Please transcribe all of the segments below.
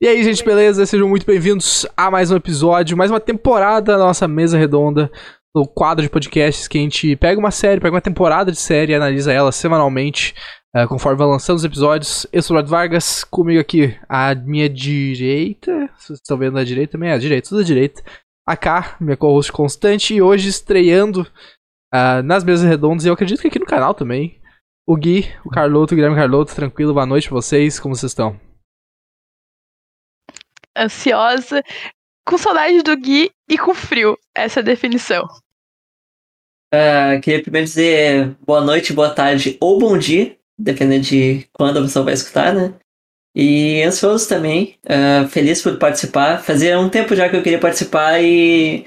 E aí, gente, beleza? Sejam muito bem-vindos a mais um episódio, mais uma temporada da nossa mesa redonda, no quadro de podcasts que a gente pega uma série, pega uma temporada de série e analisa ela semanalmente, uh, conforme vai lançando os episódios. Eu sou o Lord Vargas, comigo aqui à minha direita, vocês estão vendo da direita também, é a direita, tudo da direita. A K, minha co-host constante, e hoje estreando uh, nas mesas redondas, e eu acredito que aqui no canal também, o Gui, o Carloto, o Guilherme Carloto, tranquilo, boa noite pra vocês, como vocês estão? Ansiosa, com saudade do Gui e com frio. Essa é a definição. Uh, queria primeiro dizer boa noite, boa tarde ou bom dia, dependendo de quando a pessoa vai escutar, né? E ansioso também, uh, feliz por participar. Fazia um tempo já que eu queria participar e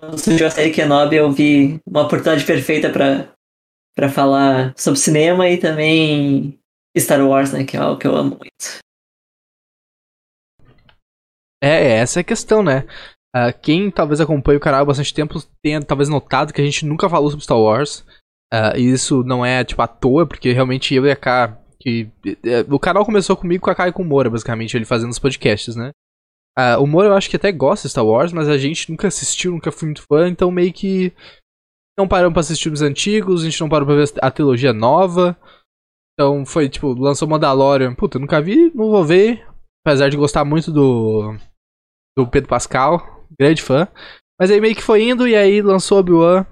quando surgiu a série Kenobi eu vi uma oportunidade perfeita para falar sobre cinema e também Star Wars, né? Que é algo que eu amo muito. É, é, essa é a questão, né? Uh, quem talvez acompanhe o canal há bastante tempo tenha talvez notado que a gente nunca falou sobre Star Wars. Uh, e isso não é, tipo, à toa, porque realmente eu e a K. Que, uh, o canal começou comigo com a K e com o Moura, basicamente, ele fazendo os podcasts, né? o Moura eu acho que até gosta de Star Wars, mas a gente nunca assistiu, nunca foi muito fã, então meio que. Não paramos pra assistir os antigos, a gente não parou pra ver a trilogia nova. Então foi tipo, lançou Mandalorian. Puta, nunca vi, não vou ver. Apesar de gostar muito do do Pedro Pascal, grande fã. Mas aí meio que foi indo e aí lançou Obi-Wan.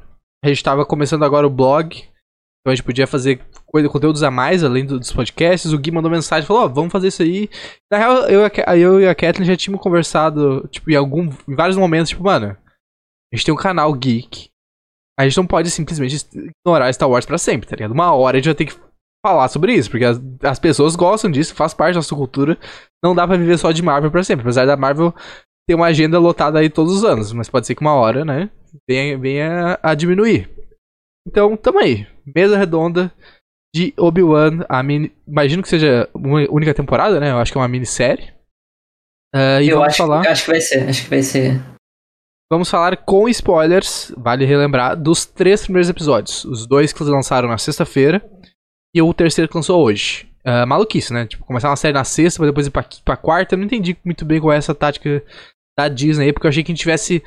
A gente tava começando agora o blog. Então a gente podia fazer conteúdos a mais, além dos podcasts. O Gui mandou mensagem falou: Ó, oh, vamos fazer isso aí. Na real, eu, eu e a Kathleen já tínhamos conversado, tipo, em, algum, em vários momentos, tipo, mano, a gente tem um canal geek. A gente não pode simplesmente ignorar Star Wars pra sempre, tá ligado? Uma hora a gente vai ter que falar sobre isso, porque as, as pessoas gostam disso, faz parte da nossa cultura. Não dá pra viver só de Marvel pra sempre. Apesar da Marvel tem uma agenda lotada aí todos os anos, mas pode ser que uma hora, né, venha, venha a diminuir. Então, tamo aí. Mesa redonda de Obi-Wan, a mini... imagino que seja uma única temporada, né? Eu acho que é uma minissérie. Uh, e Eu vamos acho, falar... acho que vai ser, acho que vai ser. Vamos falar com spoilers, vale relembrar, dos três primeiros episódios. Os dois que lançaram na sexta-feira e o terceiro que lançou hoje. Uh, maluquice, né? Tipo, começar uma série na sexta, pra depois ir pra, pra quarta. Eu não entendi muito bem qual é essa tática da Disney aí, porque eu achei que a gente tivesse.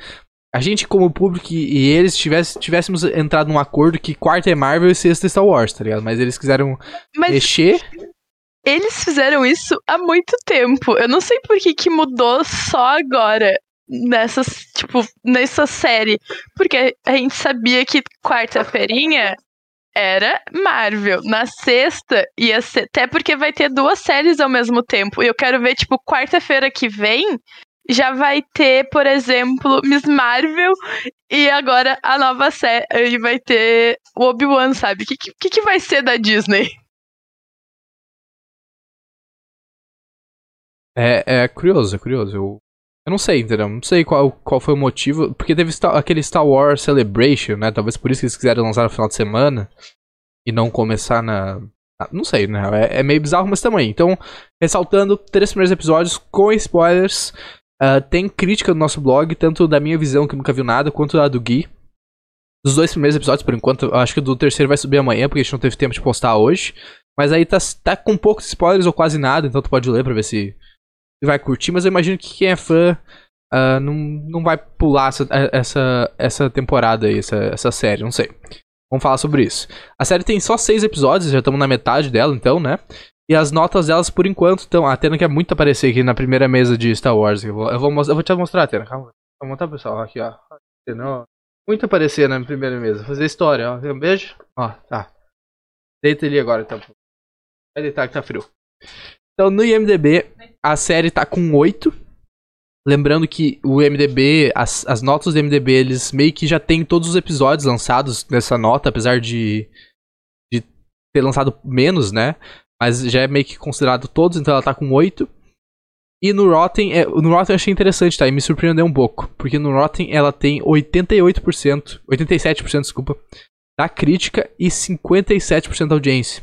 A gente, como público e eles tivesse, tivéssemos entrado num acordo que quarta é Marvel e sexta é Star Wars, tá ligado? Mas eles quiseram Mas... mexer. Eles fizeram isso há muito tempo. Eu não sei por que, que mudou só agora nessa, tipo, nessa série. Porque a gente sabia que quarta-feirinha era Marvel. Na sexta ia ser. Até porque vai ter duas séries ao mesmo tempo. E eu quero ver, tipo, quarta-feira que vem já vai ter, por exemplo, Miss Marvel e agora a nova série. E vai ter o Obi-Wan, sabe? O que, que, que vai ser da Disney? É, é curioso, é curioso. Eu, eu não sei, entendeu? Não sei qual, qual foi o motivo. Porque teve aquele Star Wars Celebration, né? Talvez por isso que eles quiseram lançar no final de semana. E não começar na, não sei, né? É, é, meio bizarro, mas também. Então, ressaltando, três primeiros episódios com spoilers. Uh, tem crítica no nosso blog, tanto da minha visão, que nunca viu nada, quanto da do Gui. Dos dois primeiros episódios, por enquanto, acho que o do terceiro vai subir amanhã, porque a gente não teve tempo de postar hoje. Mas aí tá, tá com poucos spoilers ou quase nada, então tu pode ler pra ver se vai curtir. Mas eu imagino que quem é fã uh, não, não vai pular essa, essa, essa temporada aí, essa, essa série, não sei. Vamos falar sobre isso. A série tem só seis episódios, já estamos na metade dela, então, né? E as notas delas, por enquanto, estão. A Atena quer muito aparecer aqui na primeira mesa de Star Wars. Eu vou, eu vou, eu vou te mostrar, Atena. Calma. Vou mostrar, pessoal. Aqui, ó. Muito aparecer na primeira mesa. Fazer história, ó. Um beijo. Ó, tá. Deita ali agora, então. Vai deitar que tá frio. Então, no IMDB, a série tá com 8. Lembrando que o MDB, as, as notas do MDB, eles meio que já tem todos os episódios lançados nessa nota, apesar de, de ter lançado menos, né? Mas já é meio que considerado todos, então ela tá com 8. E no Rotten, é, no Rotten eu achei interessante, tá? E me surpreendeu um pouco. Porque no Rotten ela tem 88%, 87%, desculpa, da crítica e 57% da audiência.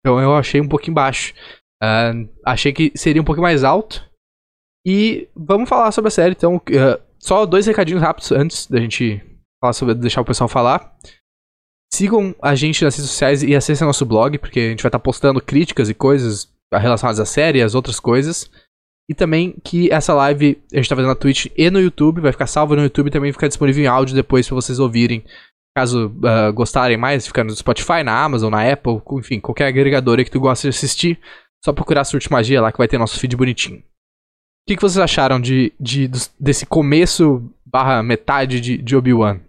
Então eu achei um pouquinho baixo. Uh, achei que seria um pouquinho mais alto. E vamos falar sobre a série, então. Uh, só dois recadinhos rápidos antes da gente falar sobre, deixar o pessoal falar. Sigam a gente nas redes sociais e acessem nosso blog, porque a gente vai estar postando críticas e coisas relacionadas à série e às outras coisas. E também que essa live a gente tá fazendo na Twitch e no YouTube, vai ficar salva no YouTube e também ficar disponível em áudio depois pra vocês ouvirem. Caso uh, gostarem mais, fica no Spotify, na Amazon, na Apple, enfim, qualquer agregador que tu gosta de assistir, só procurar Surte Magia lá que vai ter nosso feed bonitinho. O que, que vocês acharam de, de, desse começo barra metade de, de Obi-Wan?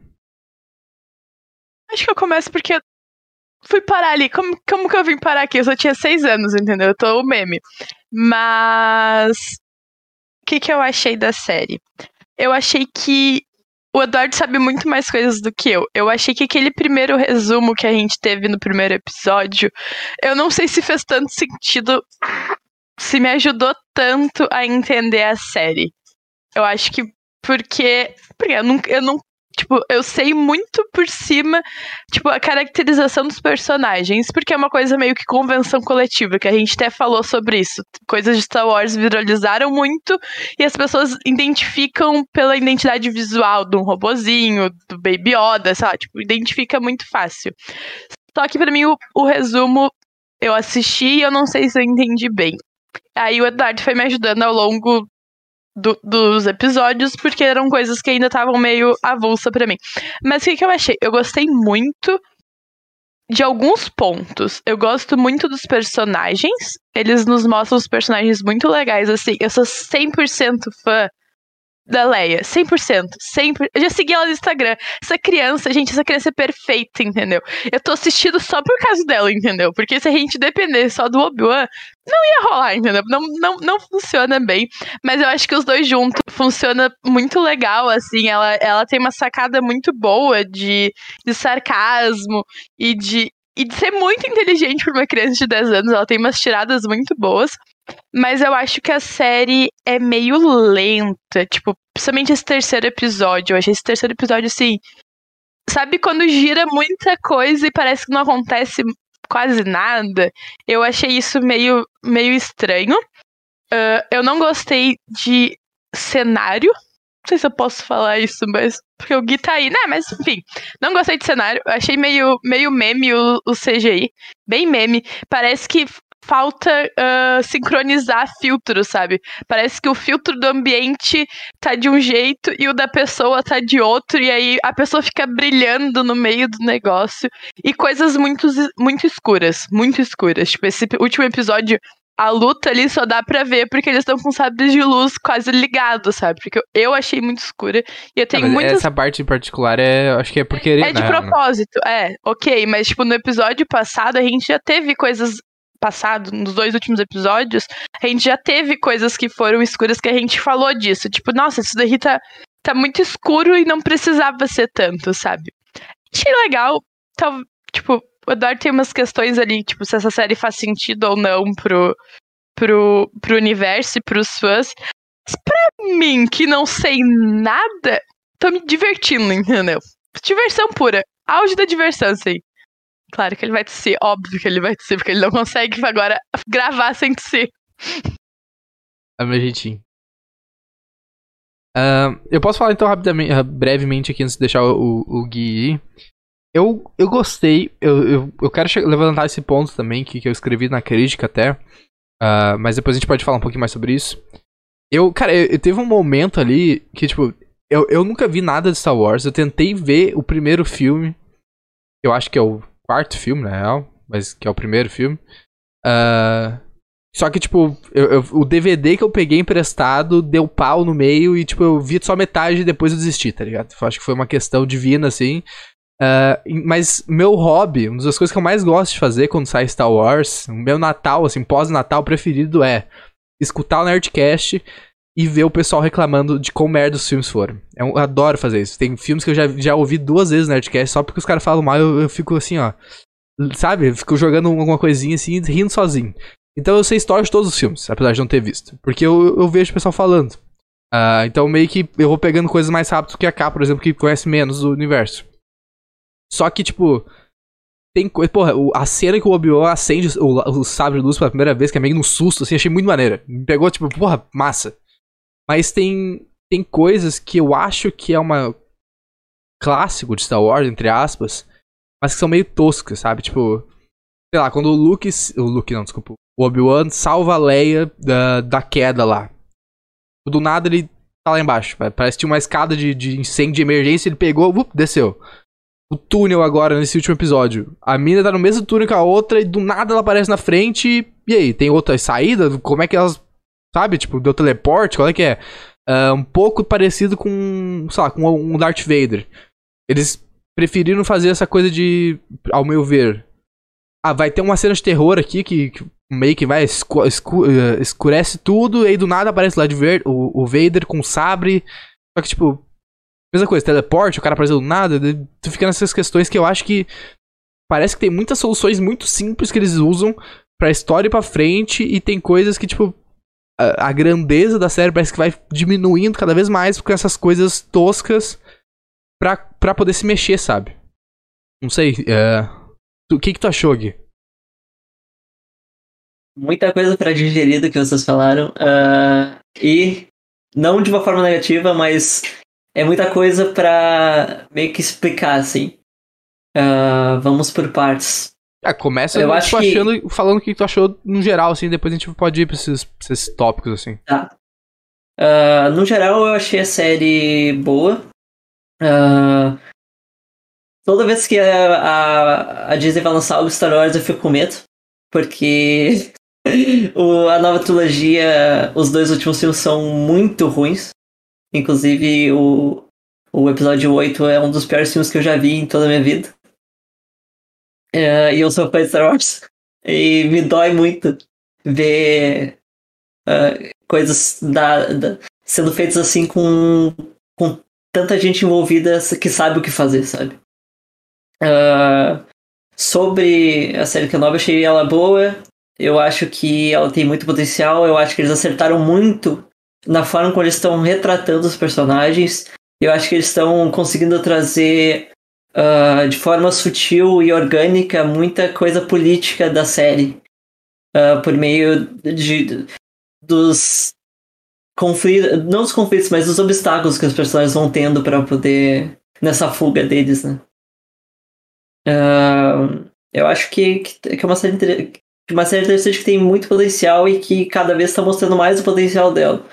Acho que eu começo porque fui parar ali. Como, como que eu vim parar aqui? Eu só tinha seis anos, entendeu? Eu tô o meme. Mas. O que, que eu achei da série? Eu achei que o Eduardo sabe muito mais coisas do que eu. Eu achei que aquele primeiro resumo que a gente teve no primeiro episódio, eu não sei se fez tanto sentido, se me ajudou tanto a entender a série. Eu acho que porque, porque eu, não, eu não Tipo, eu sei muito por cima, tipo, a caracterização dos personagens, porque é uma coisa meio que convenção coletiva, que a gente até falou sobre isso. Coisas de Star Wars viralizaram muito e as pessoas identificam pela identidade visual de um robozinho, do Baby Yoda, sei lá, tipo, identifica muito fácil. Só que para mim o, o resumo eu assisti e eu não sei se eu entendi bem. Aí o Eduardo foi me ajudando ao longo do, dos episódios, porque eram coisas que ainda estavam meio avulsa para mim. Mas o que, que eu achei? Eu gostei muito de alguns pontos. Eu gosto muito dos personagens. Eles nos mostram os personagens muito legais, assim. Eu sou 100% fã da Leia, 100%, sempre. Eu já segui ela no Instagram. Essa criança, gente, essa criança é perfeita, entendeu? Eu tô assistindo só por causa dela, entendeu? Porque se a gente depender só do Obi-Wan, não ia rolar, entendeu? Não, não, não funciona bem. Mas eu acho que os dois juntos funciona muito legal, assim. Ela, ela tem uma sacada muito boa de, de sarcasmo e de, e de ser muito inteligente para uma criança de 10 anos. Ela tem umas tiradas muito boas. Mas eu acho que a série é meio lenta. Tipo, principalmente esse terceiro episódio. Eu achei esse terceiro episódio assim. Sabe quando gira muita coisa e parece que não acontece quase nada? Eu achei isso meio, meio estranho. Uh, eu não gostei de cenário. Não sei se eu posso falar isso, mas. Porque o Gui tá aí, né? Mas, enfim. Não gostei de cenário. Achei meio, meio meme o, o CGI. Bem meme. Parece que falta uh, sincronizar filtros, sabe? Parece que o filtro do ambiente tá de um jeito e o da pessoa tá de outro, e aí a pessoa fica brilhando no meio do negócio. E coisas muito, muito escuras, muito escuras. Tipo, esse último episódio, a luta ali só dá pra ver porque eles estão com sabres de luz quase ligados, sabe? Porque eu achei muito escura. E eu tenho é, muitas... Essa parte em particular é. Acho que é porque. É de propósito, é, ok. Mas, tipo, no episódio passado a gente já teve coisas passado, nos dois últimos episódios, a gente já teve coisas que foram escuras que a gente falou disso. Tipo, nossa, isso daí tá, tá muito escuro e não precisava ser tanto, sabe? Achei legal. Então, tipo, o Eduardo tem umas questões ali, tipo, se essa série faz sentido ou não pro, pro, pro universo e pros fãs. Mas pra mim, que não sei nada, tô me divertindo, entendeu? Diversão pura. Auge da diversão, assim. Claro que ele vai tossir, óbvio que ele vai tossir, porque ele não consegue agora gravar sem tossir. É meu jeitinho. Uh, eu posso falar então rapidamente, brevemente aqui antes de deixar o, o Gui ir. Eu, eu gostei, eu, eu, eu quero levantar esse ponto também, que, que eu escrevi na crítica até. Uh, mas depois a gente pode falar um pouquinho mais sobre isso. Eu, cara, eu, eu teve um momento ali que, tipo, eu, eu nunca vi nada de Star Wars. Eu tentei ver o primeiro filme. Eu acho que é o quarto filme, na real, mas que é o primeiro filme. Uh, só que, tipo, eu, eu, o DVD que eu peguei emprestado deu pau no meio e, tipo, eu vi só metade e depois eu desisti, tá ligado? Acho que foi uma questão divina, assim. Uh, mas meu hobby, uma das coisas que eu mais gosto de fazer quando sai Star Wars, o meu Natal, assim, pós-Natal preferido é escutar o Nerdcast e ver o pessoal reclamando de quão merda os filmes foram. Eu adoro fazer isso. Tem filmes que eu já, já ouvi duas vezes no Nerdcast, só porque os caras falam mal, eu, eu, fico assim, ó. Sabe? Eu fico jogando alguma coisinha assim, rindo sozinho. Então eu sei história de todos os filmes, apesar de não ter visto. Porque eu, eu vejo o pessoal falando. Uh, então meio que eu vou pegando coisas mais rápido que a K, por exemplo, que conhece menos o universo. Só que, tipo, tem coisa. Porra, a cena que o Obi-Wan acende o, o sabre de luz pela primeira vez, que é meio no susto, assim, achei muito maneira. Me pegou, tipo, porra, massa. Mas tem, tem coisas que eu acho que é uma clássico de Star Wars, entre aspas, mas que são meio toscas, sabe? Tipo, sei lá, quando o Luke. O Luke não, desculpa. O Obi-Wan salva a Leia da, da queda lá. Do nada ele tá lá embaixo. Parece que tinha uma escada de, de incêndio de emergência, ele pegou, up, desceu. O túnel agora, nesse último episódio. A mina tá no mesmo túnel que a outra e do nada ela aparece na frente. E aí, tem outras saídas? Como é que elas. Sabe? Tipo, deu teleporte? Qual é que é? Uh, um pouco parecido com. Sei lá, com um Darth Vader. Eles preferiram fazer essa coisa de. Ao meu ver. Ah, vai ter uma cena de terror aqui que, que meio que vai escu escu uh, escurece tudo, e aí do nada aparece lá de ver o, o Vader com o sabre. Só que, tipo, mesma coisa, teleporte, o cara aparece do nada, tu fica nessas questões que eu acho que parece que tem muitas soluções muito simples que eles usam pra história e pra frente, e tem coisas que, tipo, a, a grandeza da série parece que vai diminuindo cada vez mais com essas coisas toscas pra, pra poder se mexer, sabe? Não sei, uh, o que que tu achou, Gui? muita coisa para digerir do que vocês falaram. Uh, e não de uma forma negativa, mas é muita coisa para meio que explicar, assim. Uh, vamos por partes. É, começa eu acho que... achando, falando o que tu achou no geral, assim, depois a gente pode ir pra esses, pra esses tópicos, assim. Tá. Uh, no geral, eu achei a série boa. Uh, toda vez que a, a, a Disney vai lançar algo Star Wars, eu fico com medo. Porque o, a nova trilogia, os dois últimos filmes são muito ruins. Inclusive, o, o episódio 8 é um dos piores filmes que eu já vi em toda a minha vida. É, e eu sou fã de Star Wars. E me dói muito ver uh, coisas da, da, sendo feitas assim com, com tanta gente envolvida que sabe o que fazer, sabe? Uh, sobre a série Kenobi, eu achei ela boa. Eu acho que ela tem muito potencial. Eu acho que eles acertaram muito na forma como eles estão retratando os personagens. Eu acho que eles estão conseguindo trazer uh, de forma sutil e orgânica muita coisa política da série. Uh, por meio de, dos conflitos, não dos conflitos, mas dos obstáculos que os personagens vão tendo para poder nessa fuga deles, né? Uh, eu acho que, que, é uma série uma série interessante que tem muito potencial e que cada vez está mostrando mais o potencial dela.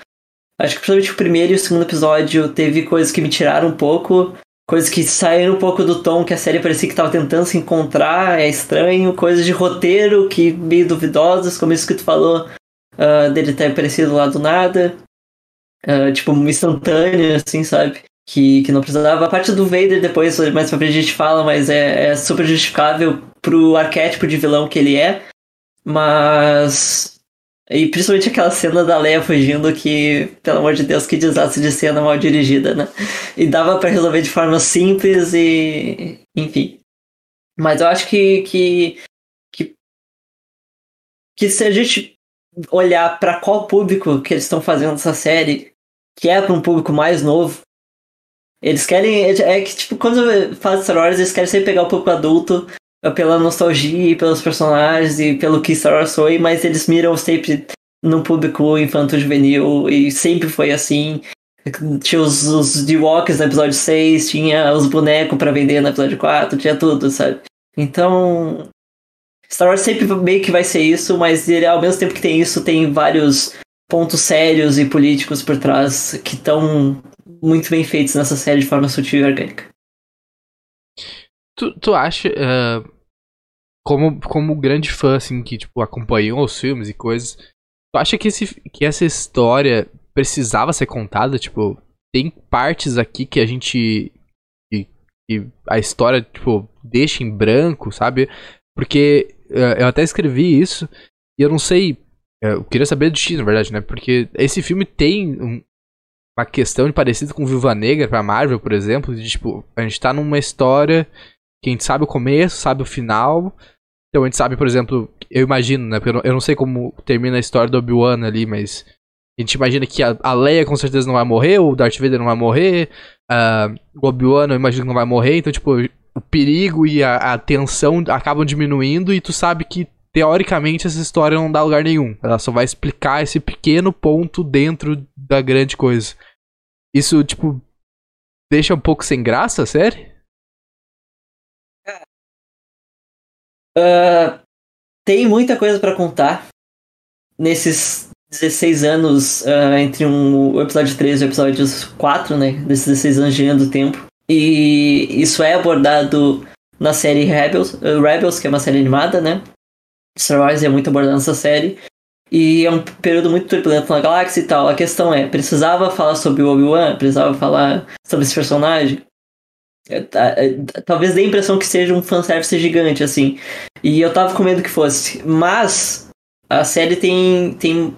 Acho que principalmente o primeiro e o segundo episódio teve coisas que me tiraram um pouco, coisas que saíram um pouco do tom que a série parecia que estava tentando se encontrar, é estranho, coisas de roteiro que meio duvidosas, como isso que tu falou, uh, dele ter aparecido lá do nada, uh, tipo, instantâneo, assim, sabe? Que, que não precisava. A parte do Vader depois, mais pra frente a gente fala, mas é, é super justificável pro arquétipo de vilão que ele é. Mas. E principalmente aquela cena da Leia fugindo que, pelo amor de Deus, que desastre de cena mal dirigida, né? E dava para resolver de forma simples e. Enfim. Mas eu acho que. que, que, que se a gente olhar para qual público que eles estão fazendo essa série, que é para um público mais novo, eles querem. É que, tipo, quando faz Star Wars, eles querem sempre pegar o público adulto pela nostalgia e pelos personagens e pelo que Star Wars foi, mas eles miram sempre no público infanto-juvenil e sempre foi assim. Tinha os, os Ewoks no episódio 6, tinha os bonecos para vender no episódio 4, tinha tudo, sabe? Então. Star Wars sempre meio que vai ser isso, mas ele, ao mesmo tempo que tem isso, tem vários pontos sérios e políticos por trás que estão muito bem feitos nessa série de forma sutil e orgânica. Tu, tu acha, uh, como, como grande fã, assim, que, tipo, acompanhou os filmes e coisas, tu acha que, esse, que essa história precisava ser contada? Tipo, tem partes aqui que a gente. que, que a história, tipo, deixa em branco, sabe? Porque uh, eu até escrevi isso e eu não sei. Eu queria saber do X, na verdade, né? Porque esse filme tem um, uma questão de parecido com Viva Negra pra Marvel, por exemplo, de tipo, a gente tá numa história que a gente sabe o começo, sabe o final. Então a gente sabe, por exemplo, eu imagino, né? Porque eu não, sei como termina a história do Obi-Wan ali, mas a gente imagina que a, a, Leia com certeza não vai morrer, o Darth Vader não vai morrer, uh, o Obi-Wan eu imagino que não vai morrer, então, tipo, o perigo e a, a tensão acabam diminuindo e tu sabe que, teoricamente, essa história não dá lugar nenhum. Ela só vai explicar esse pequeno ponto dentro da grande coisa. Isso, tipo, deixa um pouco sem graça a Uh, tem muita coisa para contar nesses 16 anos uh, entre um, o episódio 3 e o episódio 4, né? Desses 16 anos de do tempo. E isso é abordado na série Rebels, uh, Rebels, que é uma série animada, né? Star Wars é muito abordado nessa série. E é um período muito turbulento na galáxia e tal. A questão é, precisava falar sobre o Obi-Wan? Precisava falar sobre esse personagem? É, é, talvez dê a impressão que seja um fanservice gigante, assim. E eu tava com medo que fosse. Mas a série tem, tem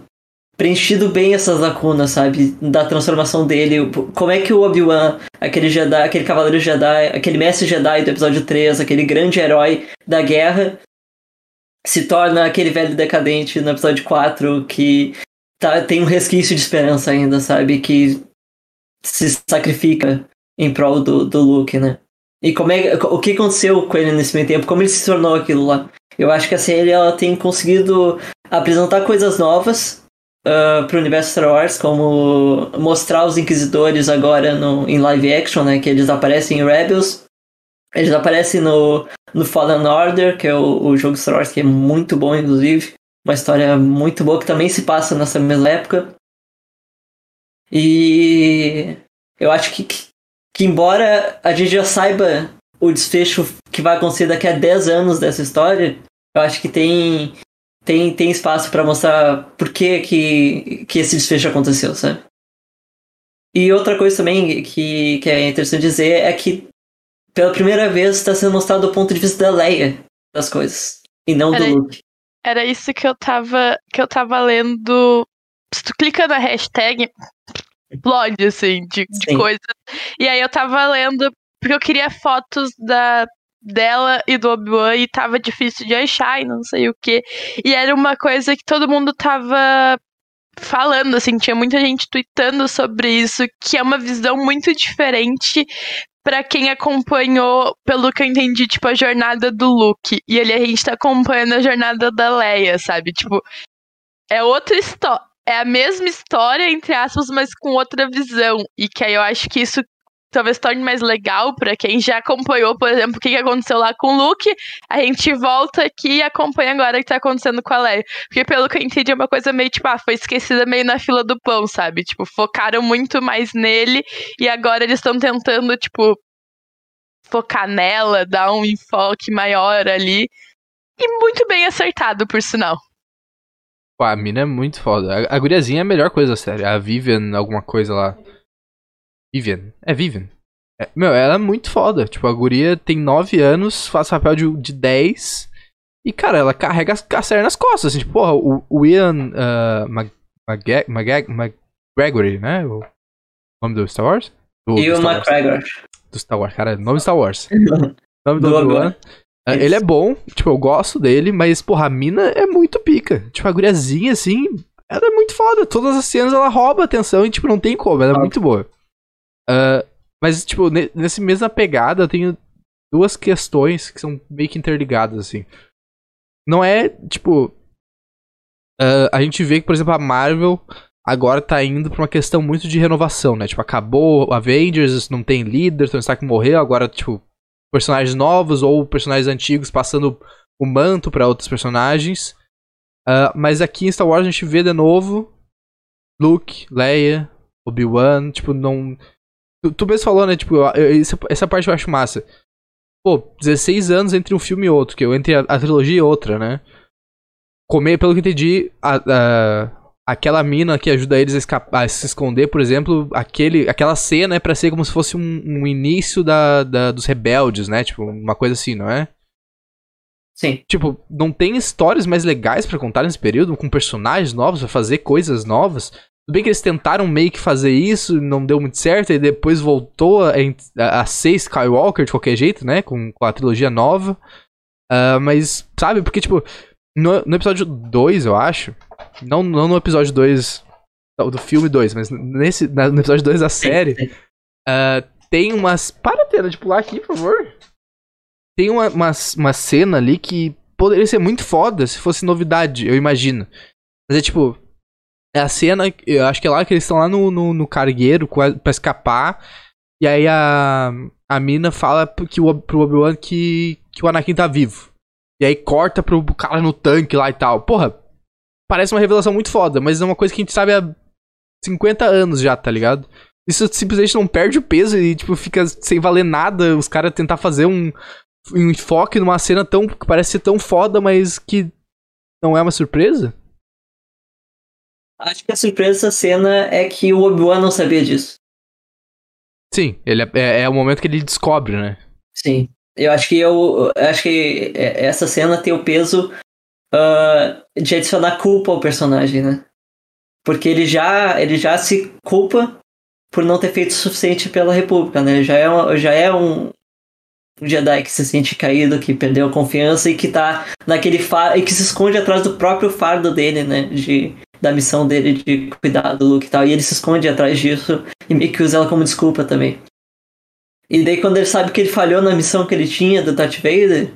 preenchido bem essas lacunas, sabe? Da transformação dele. Como é que o Obi-Wan, aquele Jedi, aquele cavaleiro Jedi, aquele mestre Jedi do episódio 3, aquele grande herói da guerra, se torna aquele velho decadente no episódio 4 que tá, tem um resquício de esperança ainda, sabe? Que se sacrifica em prol do, do Luke, né? E como é, o que aconteceu com ele nesse meio tempo? Como ele se tornou aquilo lá? Eu acho que a série ela tem conseguido apresentar coisas novas uh, pro universo Star Wars, como mostrar os Inquisidores agora no, em live action, né? Que eles aparecem em Rebels. Eles aparecem no, no Fallen Order, que é o, o jogo Star Wars, que é muito bom, inclusive. Uma história muito boa que também se passa nessa mesma época. E eu acho que, que, que embora a gente já saiba o desfecho que vai acontecer daqui a 10 anos dessa história, eu acho que tem tem, tem espaço para mostrar por que, que, que esse desfecho aconteceu, sabe? E outra coisa também que, que é interessante dizer é que pela primeira vez está sendo mostrado o ponto de vista da Leia das coisas e não era, do Luke. Era isso que eu tava que eu tava lendo. Se tu clica na hashtag, explode assim de, de coisas. E aí eu tava lendo porque eu queria fotos da dela e do Obi-Wan e tava difícil de achar e não sei o que. E era uma coisa que todo mundo tava falando, assim, tinha muita gente tweetando sobre isso, que é uma visão muito diferente para quem acompanhou, pelo que eu entendi, tipo, a jornada do Luke. E ali a gente tá acompanhando a jornada da Leia, sabe? Tipo, é outra história. É a mesma história, entre aspas, mas com outra visão. E que aí eu acho que isso talvez torne mais legal para quem já acompanhou, por exemplo, o que aconteceu lá com o Luke. A gente volta aqui e acompanha agora o que tá acontecendo com a Leia. Porque pelo que eu entendi, é uma coisa meio tipo, ah, foi esquecida meio na fila do pão, sabe? Tipo, focaram muito mais nele e agora eles estão tentando, tipo, focar nela, dar um enfoque maior ali. E muito bem acertado, por sinal. Pô, a mina é muito foda. A, a guriazinha é a melhor coisa da série. A Vivian, alguma coisa lá. Vivian. É Vivian. É, meu, ela é muito foda. Tipo, a guria tem 9 anos, faz papel de, de 10. E, cara, ela carrega a série nas costas. Assim, tipo, porra, o, o Ian uh, Mag, Mag, Mag, McGregory, né? O nome do Star Wars? Do, Ian McGregor. Do Star Wars, cara. Nome Star Wars. nome do, do Obi-Wan. Uh, ele é bom, tipo, eu gosto dele, mas, porra, a mina é muito pica. Tipo, a guriazinha, assim, ela é muito foda. Todas as cenas ela rouba atenção e, tipo, não tem como, ela é muito boa. Uh, mas, tipo, nessa mesma pegada, eu tenho duas questões que são meio que interligadas, assim. Não é, tipo. Uh, a gente vê que, por exemplo, a Marvel agora tá indo pra uma questão muito de renovação, né? Tipo, acabou Avengers, não tem líder, Tony Stark morreu, agora, tipo, personagens novos ou personagens antigos passando o manto para outros personagens. Uh, mas aqui em Star Wars a gente vê de novo Luke, Leia, Obi-Wan, tipo, não. Tu, tu mesmo falou, né? Tipo, eu, essa, essa parte eu acho massa. Pô, 16 anos entre um filme e outro, que eu entre a, a trilogia e outra, né? Comer, pelo que entendi, a, a, aquela mina que ajuda eles a, escapar, a se esconder, por exemplo, aquele, aquela cena é pra ser como se fosse um, um início da, da, dos rebeldes, né? Tipo, uma coisa assim, não é? Sim. Tipo, não tem histórias mais legais para contar nesse período, com personagens novos, pra fazer coisas novas. Tudo bem que eles tentaram meio que fazer isso, não deu muito certo, e depois voltou a, a ser Skywalker de qualquer jeito, né? Com, com a trilogia nova. Uh, mas, sabe, porque, tipo, no, no episódio 2, eu acho. Não, não no episódio 2 do filme 2, mas nesse, no episódio 2 da série. Uh, tem umas. Para, Tena, de pular aqui, por favor. Tem uma, uma, uma cena ali que poderia ser muito foda se fosse novidade, eu imagino. Mas é tipo, é a cena, eu acho que é lá que eles estão lá no, no, no cargueiro pra escapar. E aí a, a mina fala que o, pro Obi-Wan que, que o Anakin tá vivo. E aí corta pro cara no tanque lá e tal. Porra, parece uma revelação muito foda, mas é uma coisa que a gente sabe há 50 anos já, tá ligado? Isso simplesmente não perde o peso e, tipo, fica sem valer nada os caras tentar fazer um, um enfoque numa cena tão que parece ser tão foda, mas que não é uma surpresa? Acho que a surpresa dessa cena é que o Obi-Wan não sabia disso. Sim, ele é, é, é, o momento que ele descobre, né? Sim. Eu acho que eu, eu acho que essa cena tem o peso uh, de adicionar culpa ao personagem, né? Porque ele já, ele já se culpa por não ter feito o suficiente pela República, né? Já é, já é um, um Jedi que se sente caído, que perdeu a confiança e que tá naquele fardo, e que se esconde atrás do próprio fardo dele, né? De, da missão dele de cuidar do Luke e tal. E ele se esconde atrás disso e meio que usa ela como desculpa também. E daí quando ele sabe que ele falhou na missão que ele tinha do Darth Vader,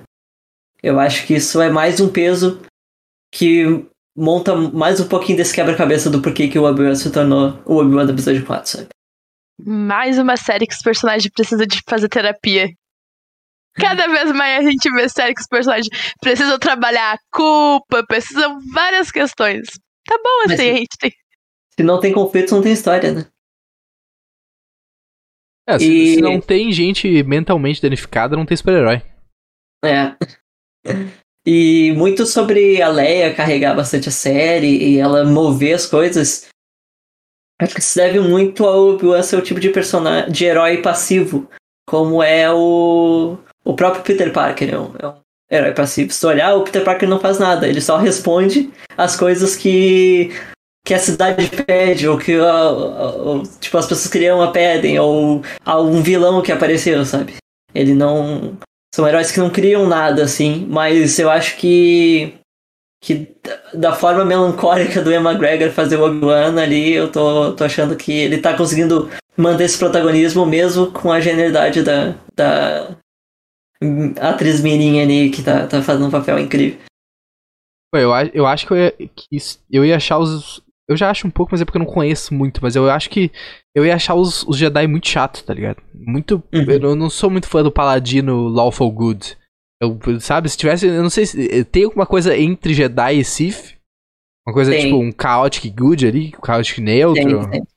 eu acho que isso é mais um peso que monta mais um pouquinho desse quebra-cabeça do porquê que o Obi-Wan se tornou o Obi-Wan do episódio 4, sabe? Mais uma série que os personagens precisam de fazer terapia. Cada vez mais a gente vê série que os personagens precisam trabalhar a culpa, precisam várias questões. Tá bom assim, se, a gente tem. Se não tem conflito, não tem história, né? É, se, e... se não tem gente mentalmente danificada, não tem super-herói. É. E muito sobre a Leia carregar bastante a série e ela mover as coisas. Acho que se deve muito ao Obi-Wan ser o tipo de personagem, de herói passivo, como é o, o próprio Peter Parker. É um, é um herói passivo. Se tu olhar, o Peter Parker não faz nada, ele só responde as coisas que, que a cidade pede, ou que tipo, as pessoas criam a pedem, ou algum vilão que apareceu, sabe? Ele não. São heróis que não criam nada, assim, mas eu acho que. Que da forma melancólica do Ian McGregor fazer o Obi-Wan ali, eu tô, tô achando que ele tá conseguindo manter esse protagonismo mesmo com a genialidade da, da atriz mirinha ali que tá, tá fazendo um papel incrível. Eu, eu acho que eu ia, que eu ia achar os. Eu já acho um pouco, mas é porque eu não conheço muito. Mas eu acho que eu ia achar os, os Jedi muito chato, tá ligado? Muito. Uhum. Eu não sou muito fã do Paladino Lawful Good. Eu, sabe, se tivesse. Eu não sei se. Tem alguma coisa entre Jedi e Sith? Uma coisa tem. tipo um Chaotic Good ali, um Chaotic Neutro? Tem, tem.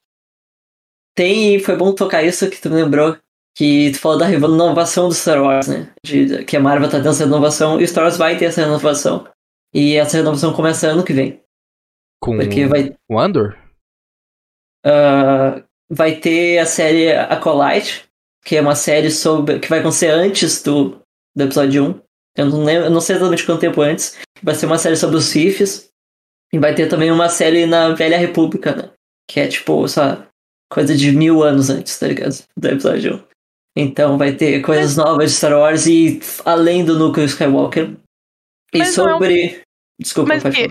tem, e foi bom tocar isso que tu me lembrou. Que tu falou da renovação do Star Wars, né? De, que a Marvel tá tendo essa renovação e o Star Wars vai ter essa renovação. E essa renovação começa ano que vem. Com porque vai... o Andor? Uh, vai ter a série Acolyte, que é uma série sobre. que vai acontecer antes do, do episódio 1. Eu não, lembro, eu não sei exatamente quanto tempo antes. Vai ser uma série sobre os Siths. E vai ter também uma série na Velha República, né? Que é tipo, essa coisa de mil anos antes, tá ligado? Do episódio 1. Então vai ter coisas novas de Star Wars e além do núcleo Skywalker, e mas sobre. É um... Desculpa, mas, que,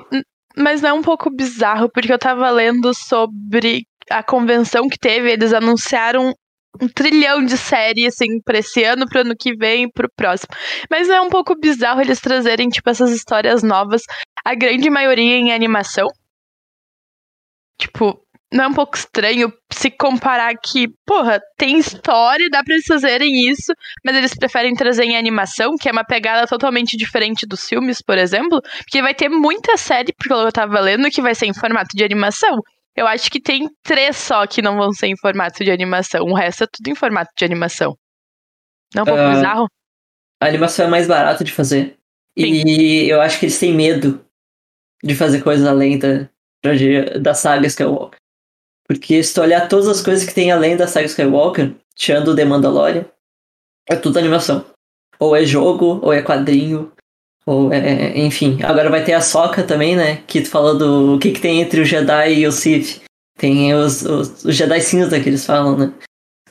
mas não é um pouco bizarro, porque eu tava lendo sobre a convenção que teve, eles anunciaram um trilhão de séries, assim, pra esse ano, pro ano que vem pro próximo. Mas é um pouco bizarro eles trazerem, tipo, essas histórias novas, a grande maioria em animação? Tipo, não é um pouco estranho se comparar que, porra, tem história, dá pra eles fazerem isso, mas eles preferem trazer em animação, que é uma pegada totalmente diferente dos filmes, por exemplo, porque vai ter muita série, porque eu tava lendo, que vai ser em formato de animação. Eu acho que tem três só que não vão ser em formato de animação, o resto é tudo em formato de animação. Não é um pouco uh, bizarro? A animação é mais barata de fazer. Sim. E eu acho que eles têm medo de fazer coisas além da, da saga Skywalker. Porque se tu olhar todas as coisas que tem além da saga Skywalker, tirando The Mandalorian, é tudo animação. Ou é jogo, ou é quadrinho, ou é. Enfim. Agora vai ter a Soca também, né? Que tu falou do. O que, que tem entre o Jedi e o Sith. Tem os, os, os Jedi cinza que eles falam, né?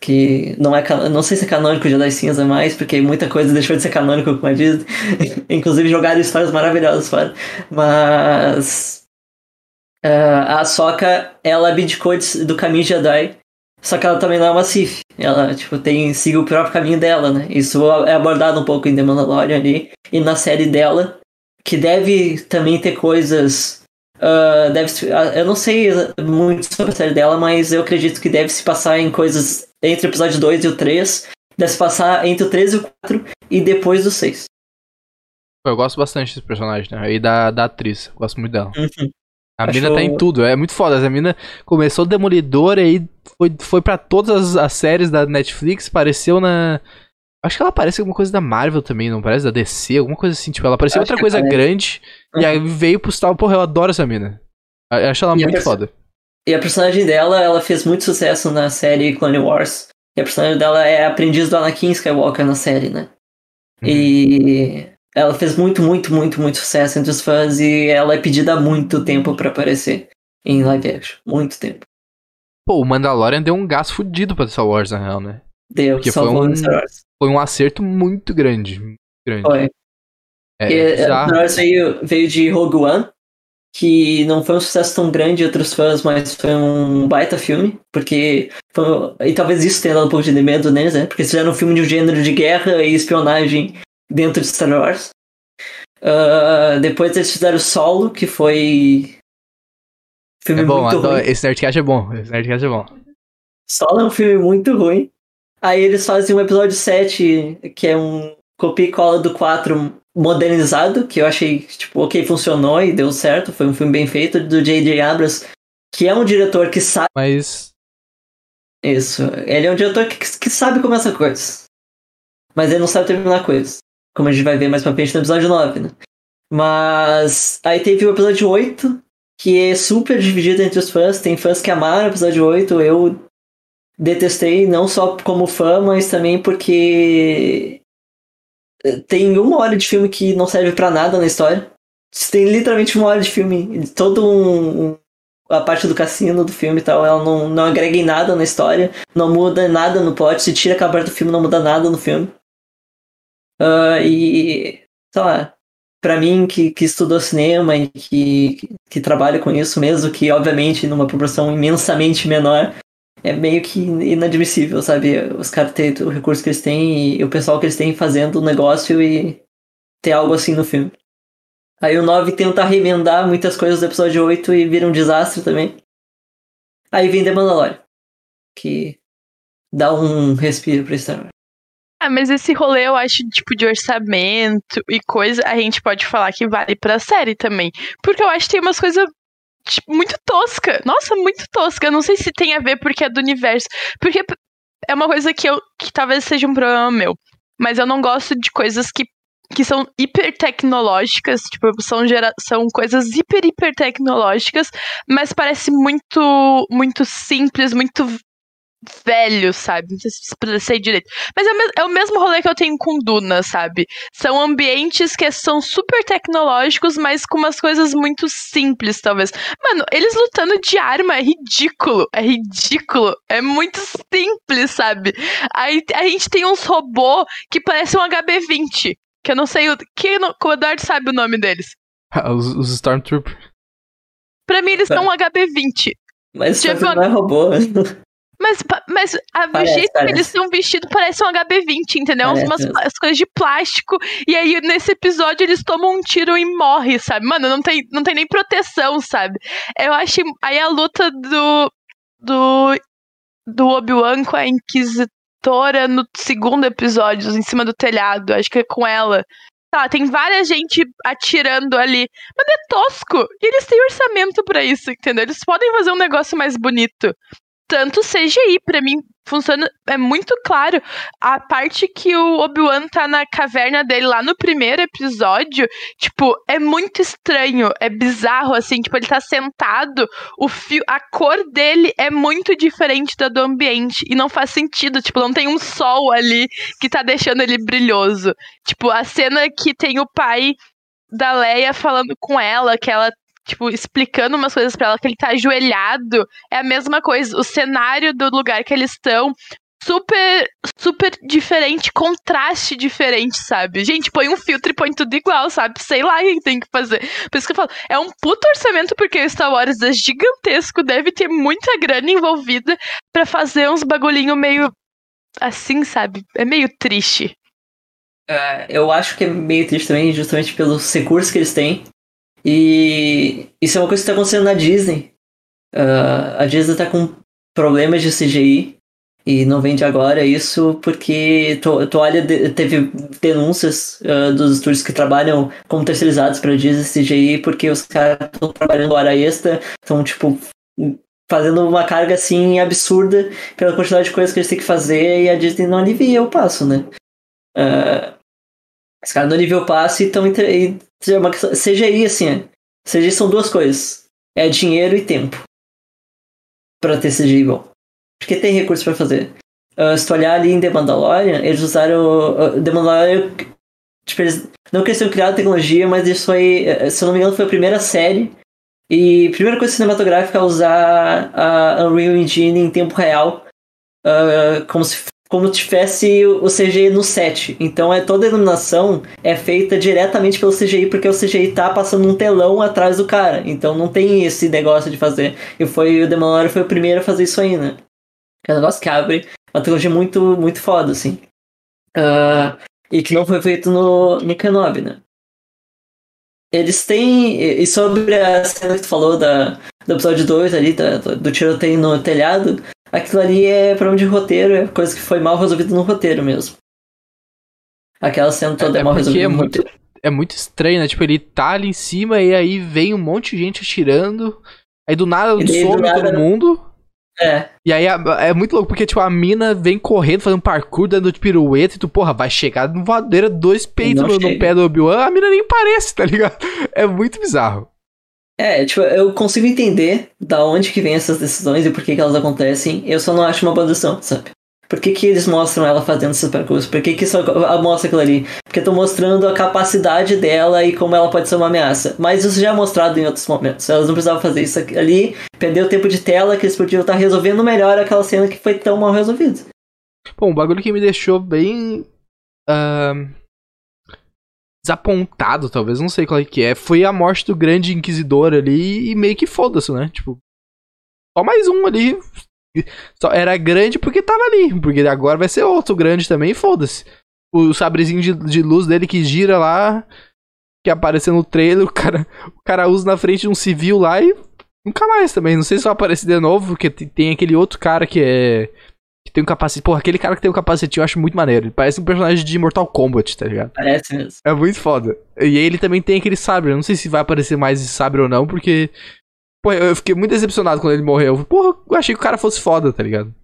Que não é não sei se é canônico o Jedi cinza mais, porque muita coisa deixou de ser canônico com a Disney. Inclusive jogaram histórias maravilhosas fora. Mas Uh, a Soka, ela abdicou de, do caminho Jedi, só que ela também não é uma Sith. Ela, tipo, tem, siga o próprio caminho dela, né? Isso é abordado um pouco em The Mandalorian ali, e na série dela, que deve também ter coisas... Uh, deve uh, eu não sei muito sobre a série dela, mas eu acredito que deve se passar em coisas entre o episódio 2 e o 3. Deve se passar entre o 3 e o 4 e depois do 6. Eu gosto bastante desse personagem, né? E da, da atriz. Eu gosto muito dela. Uhum. A Acho- mina tá em tudo, é muito foda. A mina começou Demolidor e aí foi, foi pra todas as, as séries da Netflix, apareceu na. Acho que ela aparece alguma coisa da Marvel também, não parece? Da DC, alguma coisa assim. Tipo, ela apareceu outra coisa aparece. grande e aí veio pro Star Porra, eu adoro essa mina. Eu acho ela E muito foda. E a personagem dela, ela fez muito sucesso na série Clone Wars. E a personagem dela é aprendiz do Anakin Skywalker na série, né? Uhum. E ela fez muito, muito, muito, muito sucesso entre os fãs e ela é pedida há muito tempo pra aparecer em live action. Muito tempo. Pô, o Mandalorian deu um gás fudido pra Star Wars, na real, né? Deu, Porque salvou foi um- o Star Wars. Foi um acerto muito grande. Muito grande. Foi. É, a bizarro. Star Wars veio, veio de Rogue One, que não foi um sucesso tão grande entre os fãs, mas foi um baita filme, porque foi- e talvez isso tenha dado um pouco de medo neles, né? Porque eles fizeram um filme de um gênero de guerra e espionagem dentro de Star Wars. Ah, depois eles fizeram Solo, que foi filme É bom, muito adoro- ruim. esse Nerdcast é bom. Esse Nerdcast é bom. Solo é um filme muito ruim. Aí eles fazem um episódio 7, que é um copia e cola do 4 modernizado, que eu achei, tipo, ok, funcionou e deu certo. Foi um filme bem feito, do J.J. Abrams, que é um diretor que sabe Mas. isso. Ele é um diretor que, que sabe começar coisas. Mas ele não sabe terminar coisas. Como a gente vai ver mais pra frente no episódio 9, né? Mas aí teve o episódio 8, que é super dividido entre os fãs. Tem fãs que amaram o episódio 8, eu detestei, não só como fã, mas também porque tem uma hora de filme que não serve pra nada na história. Tem literalmente uma hora de filme, todo um, um- a parte do cassino do filme e tal, ela não, não agrega em nada na história, não muda nada no plot, se tira aquela parte do filme, não muda nada no filme. Ah, e, sei lá, pra mim que, que estudou cinema e que, que trabalha com isso mesmo, que obviamente numa proporção imensamente menor, é meio que inadmissível, sabe? Os caras terem o recurso que eles têm e o pessoal que eles têm fazendo o negócio e ter algo assim no filme. Aí o 9 tenta remendar muitas coisas do episódio 8 e vira um desastre também. Aí vem The Mandalorian, que dá um respiro pra Wars. Ah, mas esse rolê eu acho, tipo, de orçamento e coisa, a gente pode falar que vale pra série também. Porque eu acho que tem umas coisas tipo, muito tosca. Nossa, muito tosca. Eu não sei se tem a ver porque é do universo. Porque é uma coisa que eu. que talvez seja um problema meu. Mas eu não gosto de coisas que, que são hiper tecnológicas. Tipo, são, gera, são coisas hiper, hiper tecnológicas, mas parece muito, muito simples, muito velho, sabe? Não sei se expressei direito. Mas é o, mes- é o mesmo rolê que eu tenho com Duna, sabe? São ambientes que são super tecnológicos, mas com umas coisas muito simples, talvez. Mano, eles lutando de arma é ridículo. É ridículo. É muito simples, sabe? Aí a gente tem uns robôs que parecem um HB-20. Que eu não sei o. Que no- o Eduardo sabe o nome deles. os, os Stormtroopers. Pra mim, eles Tá. são um HB-20. Mas Já viu não é robô. Mas, mas a, o Parece, jeito que parece. eles estão vestidos parece um HB20, entendeu? Parece Umas mesmo. coisas de plástico. E aí, nesse episódio, eles tomam um tiro e morrem, sabe? Mano, não tem, não tem nem proteção, sabe? Eu acho. Aí a luta do. Do. Do Obi-Wan com a Inquisitora no segundo episódio, em cima do telhado. Acho que é com ela. Tá, tem várias gente atirando ali. Mas é tosco. E eles têm orçamento pra isso, entendeu? Eles podem fazer um negócio mais bonito tanto CGI, pra mim, funciona. É muito claro. A parte que o Obi-Wan tá na caverna dele lá no primeiro episódio, tipo, é muito estranho. É bizarro, assim. Tipo, ele tá sentado, o fio, a cor dele é muito diferente da do ambiente. E não faz sentido. Tipo, não tem um sol ali que tá deixando ele brilhoso. Tipo, a cena que tem o pai da Leia falando com ela, que ela tipo, explicando umas coisas pra ela, que ele tá ajoelhado, é a mesma coisa. O cenário do lugar que eles estão, super, super diferente, contraste diferente, sabe? Gente, põe um filtro e põe tudo igual, sabe? Sei lá o que tem que fazer. Por isso que eu falo, é um puto orçamento, porque o Star Wars é gigantesco, deve ter muita grana envolvida pra fazer uns bagulhinho meio assim, sabe? É meio triste. É, eu acho que é meio triste também, justamente pelos recursos que eles têm. E isso é uma coisa que está acontecendo na Disney. Ah, a Disney está com problemas de CGI. e não vende agora isso porque tu, tu olha, teve denúncias uh, dos estúdios que trabalham como terceirizados para Disney CGI porque os caras estão trabalhando hora extra, estão tipo fazendo uma carga assim absurda pela quantidade de coisas que eles têm que fazer e a Disney não alivia o passo, né? Uh, os caras não aliviam o passo e estão entre. CGI assim, CGI são duas coisas: é dinheiro e tempo para ter CGI bom. Porque tem recurso para fazer. Uh, se tu olhar ali em The Mandalorian, eles usaram. Uh, The Mandalorian. Tipo, eles, não que eles tenham criado tecnologia, mas isso foi. Eh, se eu não me engano, foi a primeira série. E a primeira coisa cinematográfica a usar a Unreal Engine em tempo real. Uh, como se como tivesse o CGI no set. Então é toda a iluminação é feita diretamente pelo CGI, porque o CGI tá passando um telão atrás do cara. Então não tem esse negócio de fazer. E foi o Demolor foi o primeiro a fazer isso aí, né? É um negócio que abre uma tecnologia muito, muito foda, assim. Uh, e que não foi feito no, no Kenobi, né? Eles têm. E sobre a cena que tu falou da, do episódio 2 ali, da, do tiroteio no telhado, aquilo ali é problema de roteiro, é coisa que foi mal resolvida no roteiro mesmo. Aquela cena toda é, é mal resolvida é no muito, roteiro. É muito estranho, né? Tipo, ele tá ali em cima e aí vem um monte de gente atirando. Aí do nada some nada... todo mundo. É. E aí é muito louco, porque, tipo, a mina vem correndo, fazendo parkour, dando de pirueta, e tu, porra, vai chegar no voadeira, dois peitos no, no, pé do Obi-Wan, a mina nem parece, tá ligado? É muito bizarro. É, tipo, eu consigo entender da onde que vem essas decisões e por que, que elas acontecem, eu só não acho uma boa decisão, sabe? Por que, que eles mostram ela fazendo esses percursos? Por que, que só mostra aquilo ali? Porque estão mostrando a capacidade dela e como ela pode ser uma ameaça. Mas isso já é mostrado em outros momentos. Elas não precisavam fazer isso ali, perder o tempo de tela, que eles podiam estar resolvendo melhor aquela cena que foi tão mal resolvida. Bom, um bagulho que me deixou bem. Uh, desapontado, talvez, não sei qual é que é. Foi a morte do grande inquisidor ali e meio que foda-se, né? Tipo. Só mais um ali só era grande porque tava ali. Porque agora vai ser outro grande também, foda-se. O sabrezinho de, de luz dele que gira lá, que apareceu no trailer, o cara, o cara usa na frente de um civil lá e nunca mais também. Não sei se vai aparecer de novo, porque tem aquele outro cara que é. Que tem um capacete. Porra, aquele cara que tem um capacete eu acho muito maneiro. Ele parece um personagem de Mortal Kombat, tá ligado? Parece mesmo. É muito foda. E ele também tem aquele sabre. Eu não sei se vai aparecer mais esse sabre ou não, porque Pô, eu fiquei muito decepcionado quando ele morreu. Porra, eu achei que o cara fosse foda, tá ligado?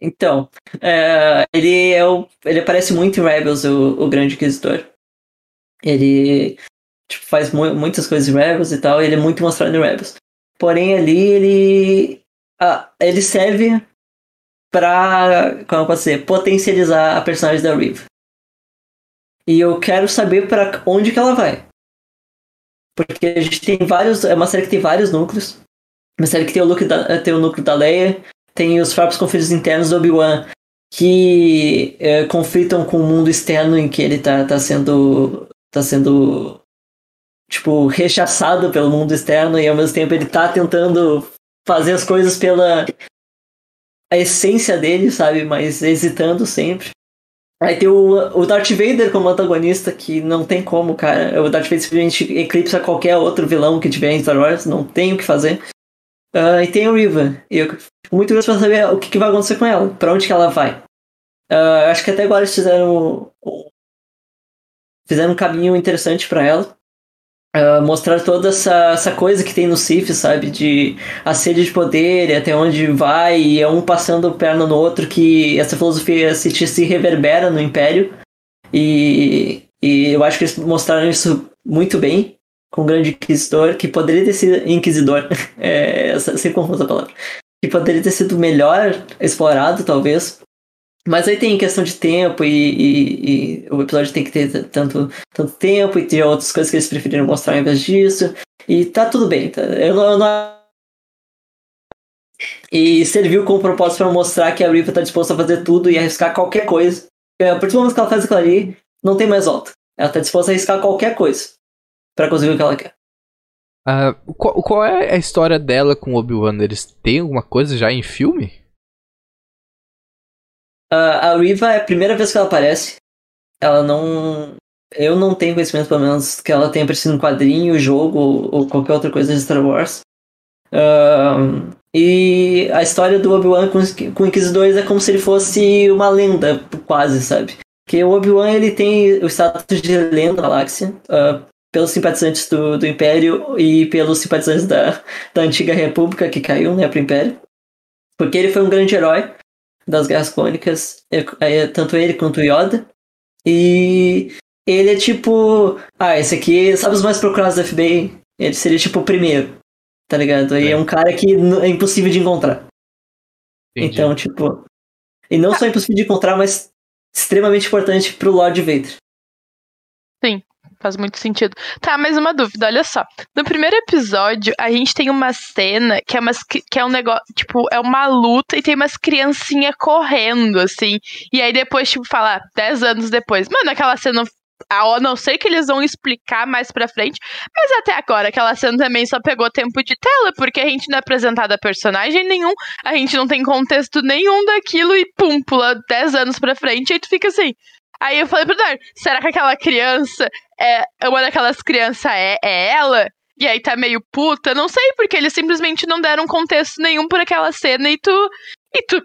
Então, é, ele é o, ele aparece muito em Rebels, o, o Grande Inquisitor. Ele tipo, faz mu muitas coisas em Rebels e tal, e ele é muito mostrado em Rebels. Porém, ali ele. Ah, ele serve pra. Como eu posso dizer? Potencializar a personagem da Riv. E eu quero saber para onde que ela vai. Porque a gente tem vários. É uma série que tem vários núcleos. Uma série que tem o, núcleo da, tem o núcleo da Leia, tem os próprios conflitos internos do Obi-Wan, que é, conflitam com o mundo externo em que ele tá, tá sendo. tá sendo. tipo, rechaçado pelo mundo externo e ao mesmo tempo ele tá tentando fazer as coisas pela a essência dele, sabe? Mas hesitando sempre. Aí tem o, o Darth Vader como antagonista, que não tem como, cara. O Darth Vader simplesmente eclipsa qualquer outro vilão que tiver em Star Wars, não tem o que fazer. Uh, e tem o Riva. E eu fico muito curioso pra saber o que, que, vai acontecer com ela, pra onde que ela vai. Uh, acho que até agora eles fizeram. Fizeram um caminho interessante para ela. Uh, mostrar toda essa, essa coisa que tem no Sif, sabe? De a sede de poder e até onde vai, e é um passando perna no outro, que essa filosofia se, se reverbera no Império. E, e eu acho que eles mostraram isso muito bem com o Grande Inquisidor, que poderia ter sido Inquisidor, é, sem confusa a palavra, que poderia ter sido melhor explorado, talvez, mas aí tem questão de tempo e, e, e, o episódio tem que ter tanto, tanto tempo e ter outras coisas que eles preferiram mostrar ao invés disso. E tá tudo bem. Tá? Eu não, eu não... E serviu como propósito para mostrar que a Riva tá disposta a fazer tudo e arriscar qualquer coisa. A partir do momento que ela faz aquilo ali, não tem mais volta. Ela tá disposta a arriscar qualquer coisa para conseguir o que ela quer. Uh, qual, qual, é a história dela com Obi-Wan? Eles têm alguma coisa já em filme? Uh, a Riva é a primeira vez que ela aparece. Ela não. Eu não tenho conhecimento, pelo menos, que ela tenha aparecido no quadrinho, jogo ou, qualquer outra coisa de Star Wars. Uh, E a história do Obi-Wan com, com Inquisidores é como se ele fosse uma lenda, quase, sabe? Porque o Obi-Wan ele tem o status de lenda da galáxia, uh, pelos simpatizantes do, do Império e pelos simpatizantes da, da antiga República que caiu, né, pro Império. Porque ele foi um grande herói das Guerras Clônicas, é, é, tanto ele quanto o Yoda. E ele é tipo. Ah, esse aqui, sabe os mais procurados da FBI? Ele seria tipo o primeiro, tá ligado? E é, é um cara que é impossível de encontrar. Entendi. Então, tipo. E não só impossível de encontrar, mas extremamente importante pro Lord Vader. Sim, faz muito sentido. Tá, mais uma dúvida, olha só. No primeiro episódio, a gente tem uma cena que é, umas, que é um negócio, tipo, é uma luta e tem umas criancinhas correndo, assim. E aí depois, tipo, falar, 10 anos depois, mano, aquela cena a não sei que eles vão explicar mais pra frente, mas até agora aquela cena também só pegou tempo de tela, porque a gente não é apresentado a personagem nenhum, a gente não tem contexto nenhum daquilo e pum, pula 10 anos pra frente, e tu fica assim. Aí eu falei pro Dar, será que aquela criança é uma daquelas crianças é, é ela? E aí tá meio puta, não sei, porque eles simplesmente não deram contexto nenhum por aquela cena e tu. E tu,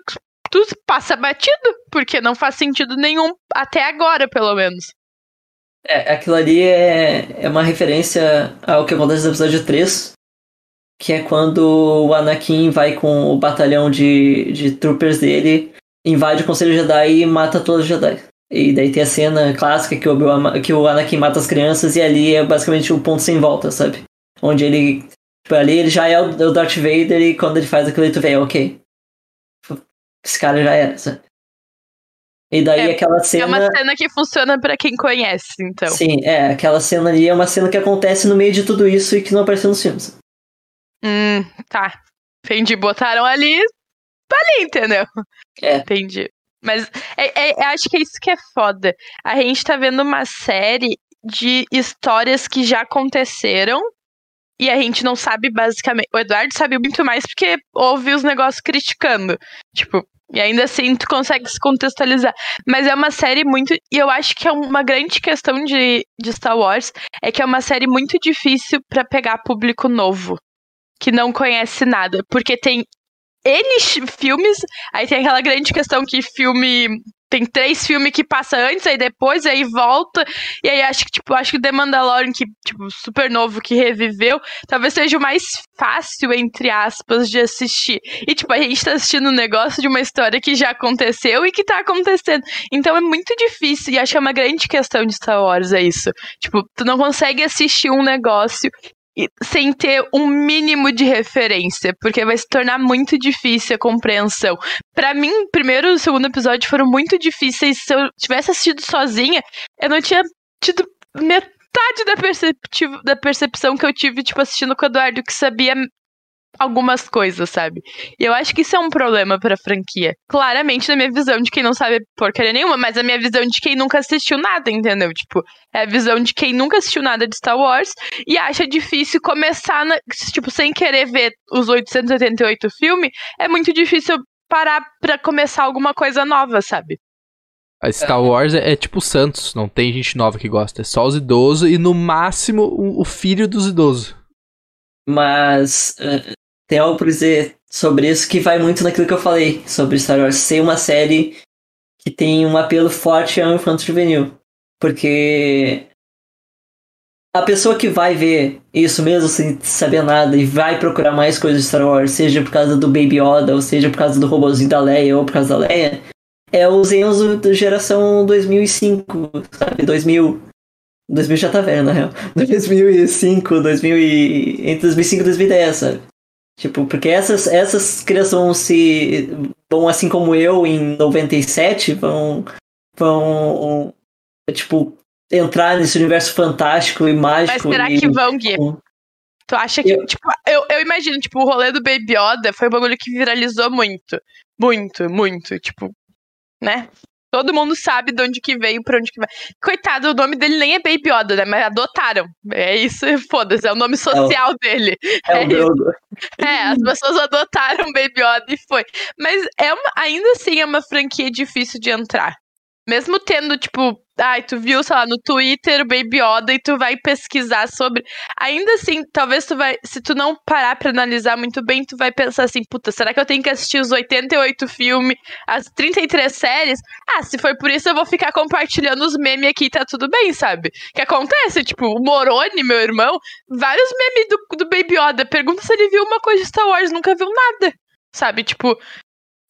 tu passa batido, porque não faz sentido nenhum até agora, pelo menos. É, aquilo ali é, é uma referência ao que acontece no episódio 3, que é quando o Anakin vai com o batalhão de, de troopers dele, invade o Conselho Jedi e mata todos os Jedi. E daí tem a cena clássica que o, que o Anakin mata as crianças e ali é basicamente o um ponto sem volta, sabe? Onde ele. Tipo, ali ele já é o Darth Vader e quando ele faz aquilo, tu vê, ok. Esse cara já era, sabe? E daí é, aquela cena. É uma cena que funciona para quem conhece, então. Sim, é. Aquela cena ali é uma cena que acontece no meio de tudo isso e que não apareceu nos filmes. Hum, tá. Entendi. Botaram ali. Ali, entendeu? É. Entendi. Mas é, é, acho que é isso que é foda. A gente tá vendo uma série de histórias que já aconteceram e a gente não sabe basicamente. O Eduardo sabe muito mais porque ouve os negócios criticando. Tipo, e ainda assim tu consegue se contextualizar. Mas é uma série muito. E eu acho que é uma grande questão de, de Star Wars é que é uma série muito difícil para pegar público novo. Que não conhece nada. Porque tem N filmes, aí tem aquela grande questão que filme tem três filmes que passa antes, aí depois, aí volta. E aí acho que, tipo, acho que The Mandalorian, que, tipo, super novo, que reviveu, talvez seja o mais fácil, entre aspas, de assistir. E, tipo, a gente tá assistindo um negócio de uma história que já aconteceu e que tá acontecendo. Então é muito difícil, e acho que é uma grande questão de Star Wars, é isso. Tipo, tu não consegue assistir um negócio sem ter um mínimo de referência, porque vai se tornar muito difícil a compreensão. Para mim, primeiro e segundo episódio foram muito difíceis. Se eu tivesse assistido sozinha, eu não tinha tido metade da, da percepção que eu tive, tipo, assistindo com o Eduardo, que sabia algumas coisas, sabe? E eu acho que isso é um problema pra franquia. Claramente, na minha visão de quem não sabe porcaria nenhuma, mas a minha visão de quem nunca assistiu nada, entendeu? Tipo, é a visão de quem nunca assistiu nada de Star Wars e acha difícil começar, na, tipo, sem querer ver os 888 filmes, é muito difícil parar pra começar alguma coisa nova, sabe? A Star Wars é, é, tipo Santos, não tem gente nova que gosta, é só os idosos e no máximo o, o filho dos idosos. Mas uh, tem algo pra dizer sobre isso que vai muito naquilo que eu falei sobre Star Wars ser uma série que tem um apelo forte ao infanto juvenil. Porque a pessoa que vai ver isso mesmo sem saber nada e vai procurar mais coisas de Star Wars, seja por causa do Baby Yoda, ou seja por causa do robôzinho da Leia, ou por causa da Leia, é os Enzo da geração 2005, sabe? 2000. 2000 já tá velho, na real. 2005, 2000 e... entre 2005 e 2010, sabe? Tipo, porque essas, essas crianças vão se. vão, assim como eu, em 97, vão. vão. tipo, entrar nesse universo fantástico e mágico. Mas será e, que vão, Gui? Tu acha que. Eu, tipo, eu, eu imagino, tipo, o rolê do Baby Yoda foi um bagulho que viralizou muito. Muito, muito. Tipo, né? Todo mundo sabe de onde que veio, pra onde que vai. Coitado, o nome dele nem é Baby Yoda, né? Mas adotaram. É isso, foda-se, é o nome social é o, dele. É, é, o é, as pessoas adotaram Baby Yoda e foi. Mas é uma, ainda assim é uma franquia difícil de entrar. Mesmo tendo, tipo, ai, tu viu, sei lá, no Twitter Baby Yoda e tu vai pesquisar sobre. Ainda assim, talvez tu vai. Se tu não parar pra analisar muito bem, tu vai pensar assim, puta, será que eu tenho que assistir os 88 filmes, as 33 séries? Ah, se for por isso, eu vou ficar compartilhando os memes aqui tá tudo bem, sabe? que acontece? Tipo, o Moroni, meu irmão, vários memes do, do Baby Yoda. Pergunta se ele viu uma coisa de Star Wars, nunca viu nada. Sabe? Tipo,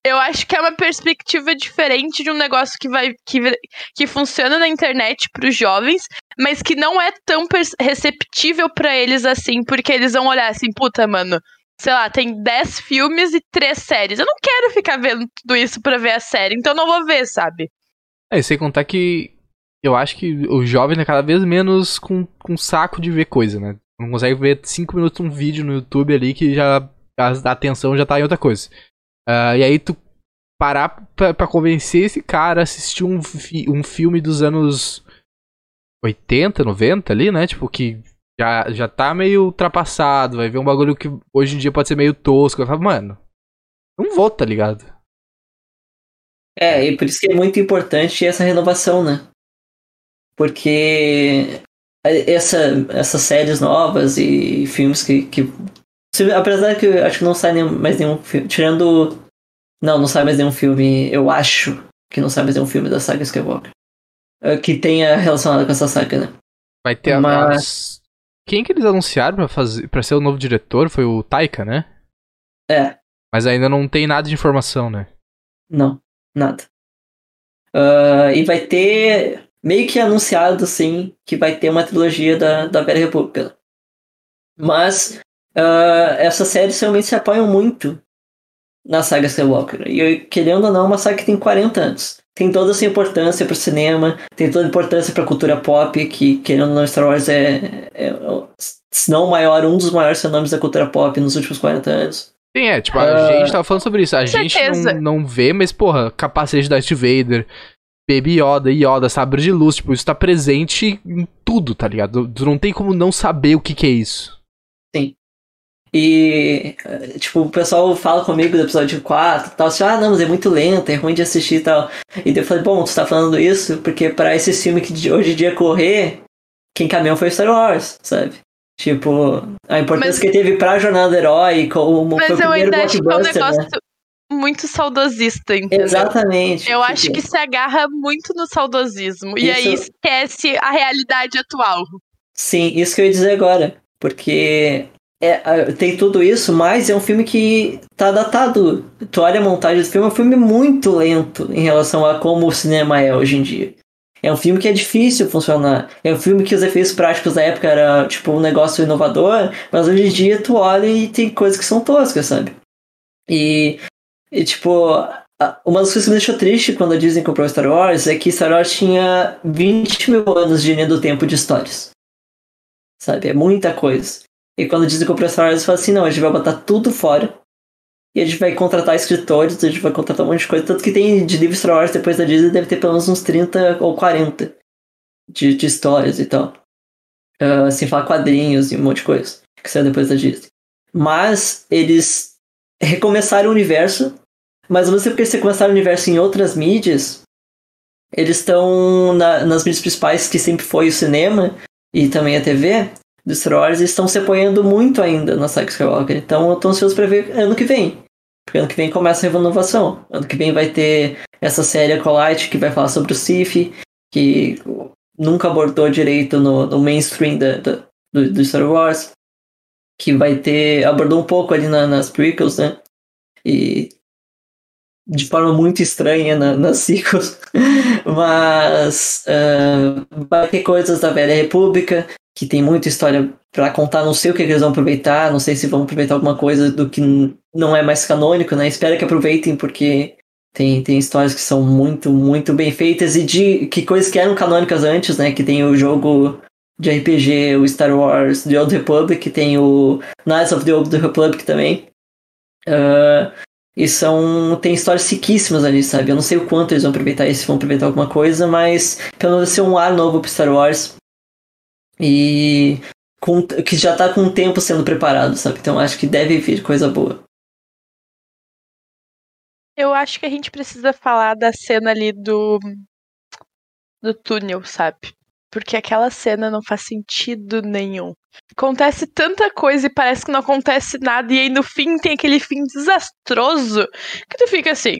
eu acho que é uma perspectiva diferente de um negócio que vai que, que funciona na internet para os jovens, mas que não é tão receptível para eles assim, porque eles vão olhar assim, puta, mano, sei lá, tem 10 filmes e 3 séries. Eu não quero ficar vendo tudo isso para ver a série, então não vou ver, sabe? É, sem contar que eu acho que o jovem é cada vez menos com, com saco de ver coisa, né? Não consegue ver 5 minutos um vídeo no YouTube ali que já a atenção já tá em outra coisa. Uh, e aí tu parar pra, pra, convencer esse cara a assistir um, fi um filme dos anos 80, 90 ali, né? Tipo, que já, já tá meio ultrapassado, vai ver um bagulho que hoje em dia pode ser meio tosco. Eu falo, mano, não vou, tá ligado? É, e por isso que é muito importante essa renovação, né? Porque essa, essas séries novas e filmes que, que se, apesar que acho que não sai nenhum, mais nenhum filme. Tirando. Não, não sai mais nenhum filme. Eu acho que não sai mais nenhum filme da saga Skywalker. Uh, que tenha relacionado com essa saga, né? Vai ter Mas... a. Quem que eles anunciaram pra, fazer, pra ser o novo diretor? Foi o Taika, né? É. Mas ainda não tem nada de informação, né? Não, nada. Uh, e vai ter. Meio que anunciado, sim, que vai ter uma trilogia da, da Velha República. Mas uh, essas séries realmente se apoiam muito na saga Skywalker. E querendo ou não, é uma saga que tem 40 anos. Tem toda essa importância para o cinema, tem toda a importância para a cultura pop, que querendo ou não, Star Wars é, é, se não o maior, um dos maiores fenômenos da cultura pop nos últimos 40 anos. Sim, é, tipo, a uh, gente tava falando sobre isso. A gente não, não vê, mas, porra, capacete da Darth Vader, Baby Yoda, Yoda, sabre de luz, tipo, isso tá presente em tudo, tá ligado? Tu não tem como não saber o que que é isso. E, tipo, o pessoal fala comigo do episódio 4 e tal, assim, ah, não, mas é muito lento, é ruim de assistir e tal. E eu falei, bom, tu tá falando isso porque para esse filme que hoje em dia correr, quem caminhou foi Star Wars, sabe? Tipo, a importância mas, que teve pra jornada herói, como mas foi o primeiro blockbuster, é um negócio né? muito saudosista, entendeu? Exatamente. Eu acho que se agarra muito no saudosismo, isso... e aí esquece a realidade atual. Sim, isso que eu ia dizer agora. Porque é, tem tudo isso, mas é um filme que tá datado. Tu olha a montagem do filme, é um filme muito lento em relação a como o cinema é hoje em dia. É um filme que é difícil funcionar. É um filme que os efeitos práticos da época era tipo um negócio inovador, mas hoje em dia tu olha e tem coisas que são toscas, sabe? E, e tipo, uma das coisas que me deixou triste quando a Disney comprou Star Wars é que Star Wars tinha 20 mil anos de linha do tempo de histórias. Sabe? É muita coisa. E quando dizem que o Star Wars, fala assim, não, a gente vai botar tudo fora. E a gente vai contratar escritores, a gente vai contratar um monte de coisa. Tanto que tem de livros Star Wars depois da Disney, deve ter pelo menos uns 30 ou 40 de, de histórias e tal. Uh, sem falar quadrinhos e um monte de coisa que saiu depois da Disney. Mas eles recomeçaram o universo, mas ao mesmo tempo eles recomeçaram o universo em outras mídias, eles estão na, nas mídias principais que sempre foi o cinema e também a TV, dos Star Wars estão se apoiando muito ainda na saga Skywalker. Então eu tô ansioso pra ver ano que vem. Porque ano que vem começa a renovação. Ano que vem vai ter essa série Acolyte que vai falar sobre o Sith, que nunca abordou direito no, no mainstream da, da, do, do, Star Wars. Que vai ter. abordou um pouco ali na, nas prequels, né? E de forma muito estranha na, nas sequels. Mas uh, vai ter coisas da Velha República, que tem muita história para contar. Não sei o que eles vão aproveitar, não sei se vão aproveitar alguma coisa do que não é mais canônico, né? Espero que aproveitem, porque tem, tem histórias que são muito, muito bem feitas e de que coisas que eram canônicas antes, né? Que tem o jogo de RPG, o Star Wars The Old Republic, tem o Knights of the Old Republic também. Uh, e são. Tem histórias riquíssimas ali, sabe? Eu não sei o quanto eles vão aproveitar isso, se vão aproveitar alguma coisa, mas pelo menos ser um ar novo pro Star Wars e com, que já tá com o tempo sendo preparado, sabe? Então acho que deve vir coisa boa. Eu acho que a gente precisa falar da cena ali do do túnel, sabe? Porque aquela cena não faz sentido nenhum. Acontece tanta coisa e parece que não acontece nada, e aí no fim tem aquele fim desastroso que tu fica assim.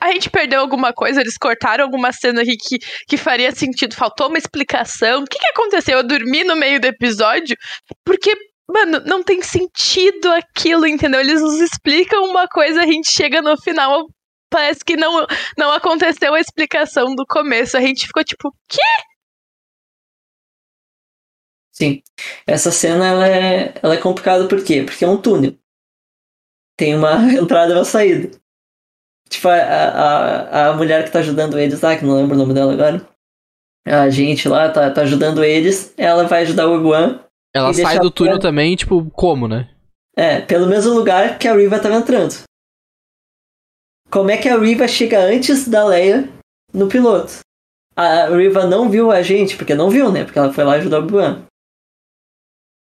A gente perdeu alguma coisa, eles cortaram alguma cena aqui que, que faria sentido, faltou uma explicação. O que, que aconteceu? Eu dormi no meio do episódio? Porque Mano, não tem sentido aquilo, entendeu? Eles nos explicam uma coisa, a gente chega no final, parece que não, não aconteceu a explicação do começo. A gente ficou tipo, quê? Sim. Essa cena ela é, ela é complicada por quê? Porque é um túnel. Tem uma entrada e uma saída. Tipo, a, a, a mulher que tá ajudando eles lá, que não lembro o nome dela agora. A gente lá tá, tá ajudando eles. Ela vai ajudar o Obi-Wan. Ela sai do túnel também, tipo, como, né? É, pelo mesmo lugar que a Riva tava entrando. Como é que a Riva chega antes da Leia no piloto? A Riva não viu a gente, porque não viu, né? Porque ela foi lá ajudar o Obi-Wan.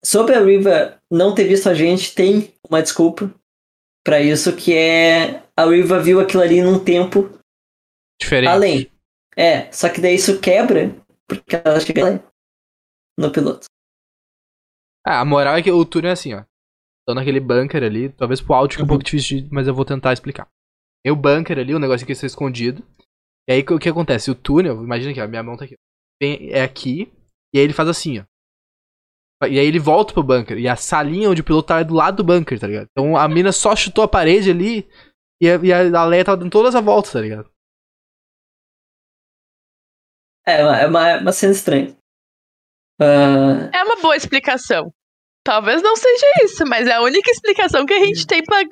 Sobre a Riva não ter visto a gente, tem uma desculpa pra isso, que é a Riva viu aquilo ali num tempo Diferente. além. É, só que daí isso quebra, porque ela chega lá no piloto. Ah, a moral é que o túnel é assim, ó. Tô naquele bunker ali, talvez pro áudio fique um Uhum. pouco difícil, de- mas eu vou tentar explicar. Tem o bunker ali, o negócio que está escondido. E aí o que acontece? O túnel, imagina aqui, ó, minha mão tá aqui. Vem, é aqui, e aí ele faz assim, ó. E aí ele volta pro bunker. E a salinha onde o piloto tá é do lado do bunker, tá ligado? Então a mina só chutou a parede ali e a, e a Leia tava dando todas as voltas, tá ligado? É, uma- é uma, uma cena estranha. Ah, É uma boa explicação. Talvez não seja isso, mas é a única explicação que a gente tem pra,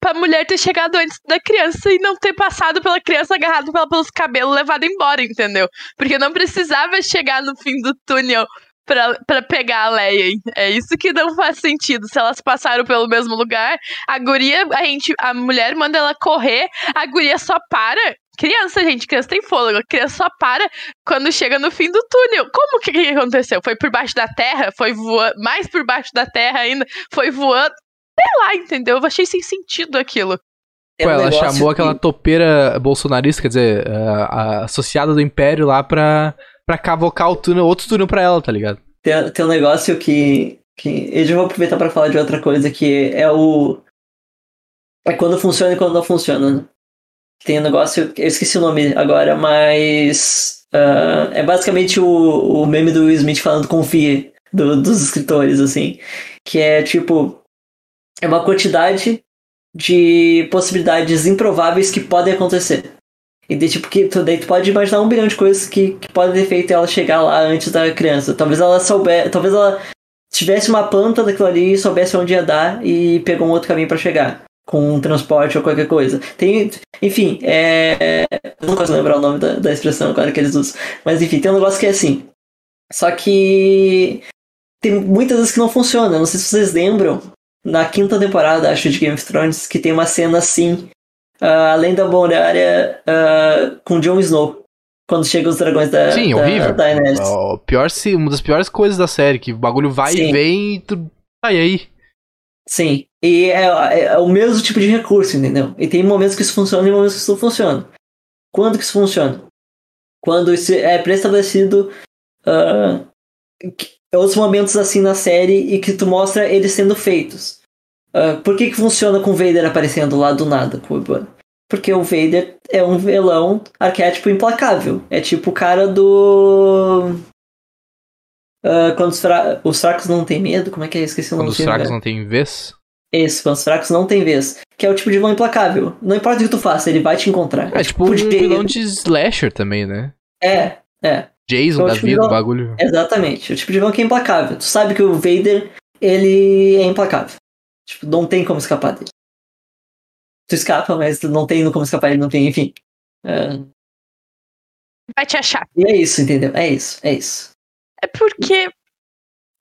pra mulher ter chegado antes da criança e não ter passado pela criança agarrado pela, pelos cabelos levado embora, entendeu? Porque não precisava chegar no fim do túnel pra, pra pegar a Leia. hein? É isso que não faz sentido. Se elas passaram pelo mesmo lugar, a guria, a gente, a mulher manda ela correr, a guria só para. Criança, gente, criança tem fôlego. A criança só para quando chega no fim do túnel. Como que, que aconteceu? Foi por baixo da terra? Foi voando, mais por baixo da terra ainda? Foi voando? Sei lá, entendeu? Eu achei sem sentido aquilo. Pô, um ela chamou que- aquela topeira bolsonarista, quer dizer, a, a associada do Império lá pra, pra cavocar o túnel, outro túnel pra ela, tá ligado? Tem, tem um negócio que, que. Eu já vou aproveitar pra falar de outra coisa, que é o. É quando funciona e quando não funciona, né? Tem um negócio. Eu esqueci o nome agora, mas. ah, é basicamente o, o meme do Will Smith falando confia do- dos escritores, assim. Que é tipo. É uma quantidade de possibilidades improváveis que podem acontecer. E daí, tipo, que, tu, daí tu pode imaginar um bilhão de coisas que, que podem ter feito ela chegar lá antes da criança. Talvez ela soubesse. Talvez ela tivesse uma planta daquilo ali e soubesse onde ia dar e pegou um outro caminho pra chegar. Com um transporte ou qualquer coisa. Tem. Enfim, é. Eu não consigo lembrar o nome da, da expressão agora que eles usam. Mas enfim, tem um negócio que é assim. Só que. Tem muitas vezes que não funciona. Não sei se vocês lembram. Na quinta temporada, acho, de Game of Thrones, que tem uma cena assim. Ah, além da muralha ah, com Jon Snow. Quando chegam os dragões da, Sim, da horrível. Daenerys. O pior, uma das piores coisas da série, que o bagulho vai Sim. e vem e tu. Ah, e aí? Sim. E é, é- é o mesmo tipo de recurso, entendeu? E tem momentos que isso funciona e momentos que isso não funciona. Quando que isso funciona? Quando isso é pré-estabelecido ah, que- outros momentos assim na série e que tu mostra eles sendo feitos. Ah, por que que funciona com o Vader aparecendo lá do nada com o Obi-Wan? Porque o Vader é um vilão arquétipo implacável. É tipo o cara do... ah, quando os, fra- os fracos não têm medo, como é que é? Esqueci o nome Quando do os fracos velho. não têm vez? Esse, quando os fracos não tem vez. Que é o tipo de vilão implacável. Não importa o que tu faça, ele vai te encontrar. É tipo um podia- vilão de slasher também, né? É, é, Jason Então, da tipo, vida, vilão- o bagulho. exatamente. O tipo de vilão que é implacável. Tu sabe que o Vader, ele é implacável. Tipo, não tem como escapar dele. Tu escapa, mas tu não tem como escapar, ele não tem, enfim. É, Vai te achar. e é isso, entendeu? É isso, é isso. É porque.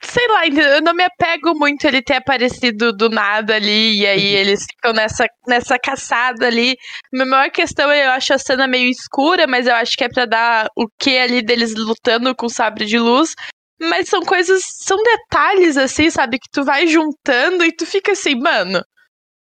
Sei lá, eu não me apego muito ele ter aparecido do nada ali, e aí Uhum. eles ficam nessa, nessa caçada ali. Minha maior questão é eu acho a cena meio escura, mas eu acho que é pra dar o que ali deles lutando com o sabre de luz. Mas são coisas, são detalhes assim, sabe? Que tu vai juntando e tu fica assim, mano,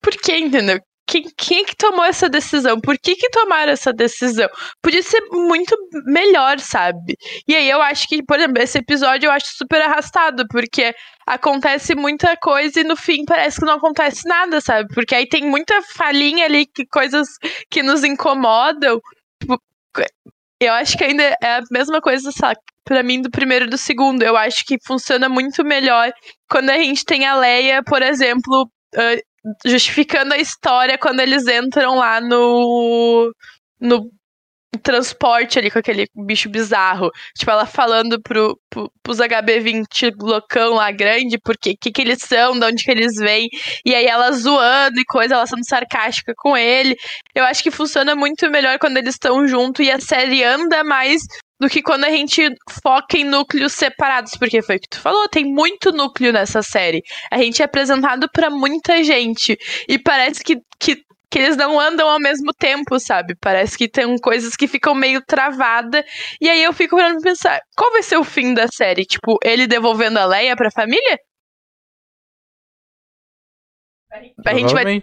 por que, entendeu? quem, quem é que tomou essa decisão? Por que que tomaram essa decisão? Podia ser muito melhor, sabe? E aí eu acho que, por exemplo, esse episódio eu acho super arrastado, porque acontece muita coisa e no fim parece que não acontece nada, sabe? Porque aí tem muita falhinha ali, que coisas que nos incomodam. Eu acho que ainda é a mesma coisa, sabe? Pra mim, do primeiro e do segundo. Eu acho que funciona muito melhor quando a gente tem a Leia, por exemplo, uh, justificando a história quando eles entram lá no. no transporte ali com aquele bicho bizarro. Tipo, ela falando pro, pro, pros HB20 loucão lá grande, porque que que eles são, de onde que eles vêm. E aí ela zoando e coisa, ela sendo sarcástica com ele. Eu acho que funciona muito melhor quando eles estão junto e a série anda mais do que quando a gente foca em núcleos separados, porque foi o que tu falou, tem muito núcleo nessa série. A gente é apresentado para muita gente e parece que, que que eles não andam ao mesmo tempo, sabe? Parece que tem coisas que ficam meio travada. E aí eu fico pra pensar, qual vai ser o fim da série? Tipo, ele devolvendo a Leia pra família? A gente vai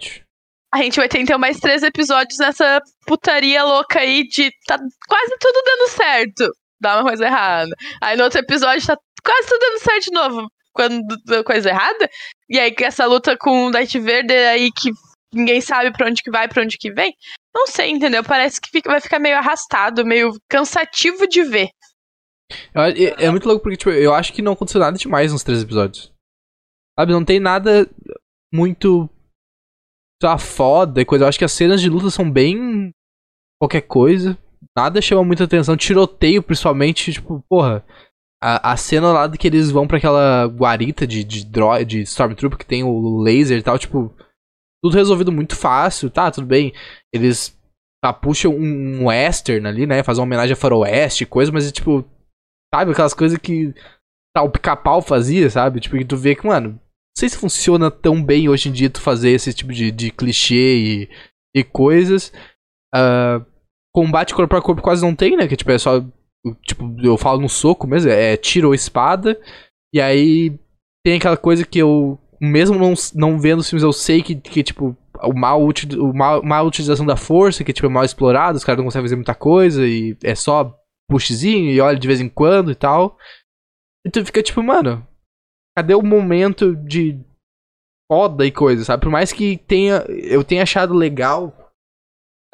a gente vai ter então mais três episódios nessa putaria louca aí de tá quase tudo dando certo. Dá uma coisa errada. Aí no outro episódio tá quase tudo dando certo de novo. Quando deu coisa errada. E aí essa luta com o Darth Vader aí que ninguém sabe para onde que vai, para onde que vem. Não sei, entendeu? Parece que fica, vai ficar meio arrastado, meio cansativo de ver. É, é, muito louco porque, tipo, eu acho que não aconteceu nada demais nos três episódios. Sabe, não tem nada muito tá foda e coisa. Eu acho que as cenas de luta são bem qualquer coisa. Nada chama muita atenção. Tiroteio, principalmente, tipo, porra. A, a cena lá de que eles vão para aquela guarita de, de, de Stormtrooper que tem o laser e tal, tipo. Tudo resolvido muito fácil, tá? Tudo bem. Eles tá, puxam um, um western ali, né? Fazem uma homenagem a faroeste coisa, mas é tipo. Sabe, aquelas coisas que tá, o pica-pau fazia, sabe? Tipo, que tu vê que, mano, sei se funciona tão bem hoje em dia tu fazer esse tipo de, de clichê e, e coisas. Uh, combate corpo a corpo quase não tem, né? Que tipo, é só. Tipo, eu falo no soco mesmo, é tiro ou espada. E aí tem aquela coisa que eu, mesmo não, não vendo os filmes, eu sei que, que tipo, o mal, o mal, mal utilização da força, que tipo, é mal explorado, os caras não conseguem fazer muita coisa e é só pushzinho e olha de vez em quando e tal. E tu fica tipo, mano, cadê o momento de foda e coisa, sabe? Por mais que tenha, eu tenha achado legal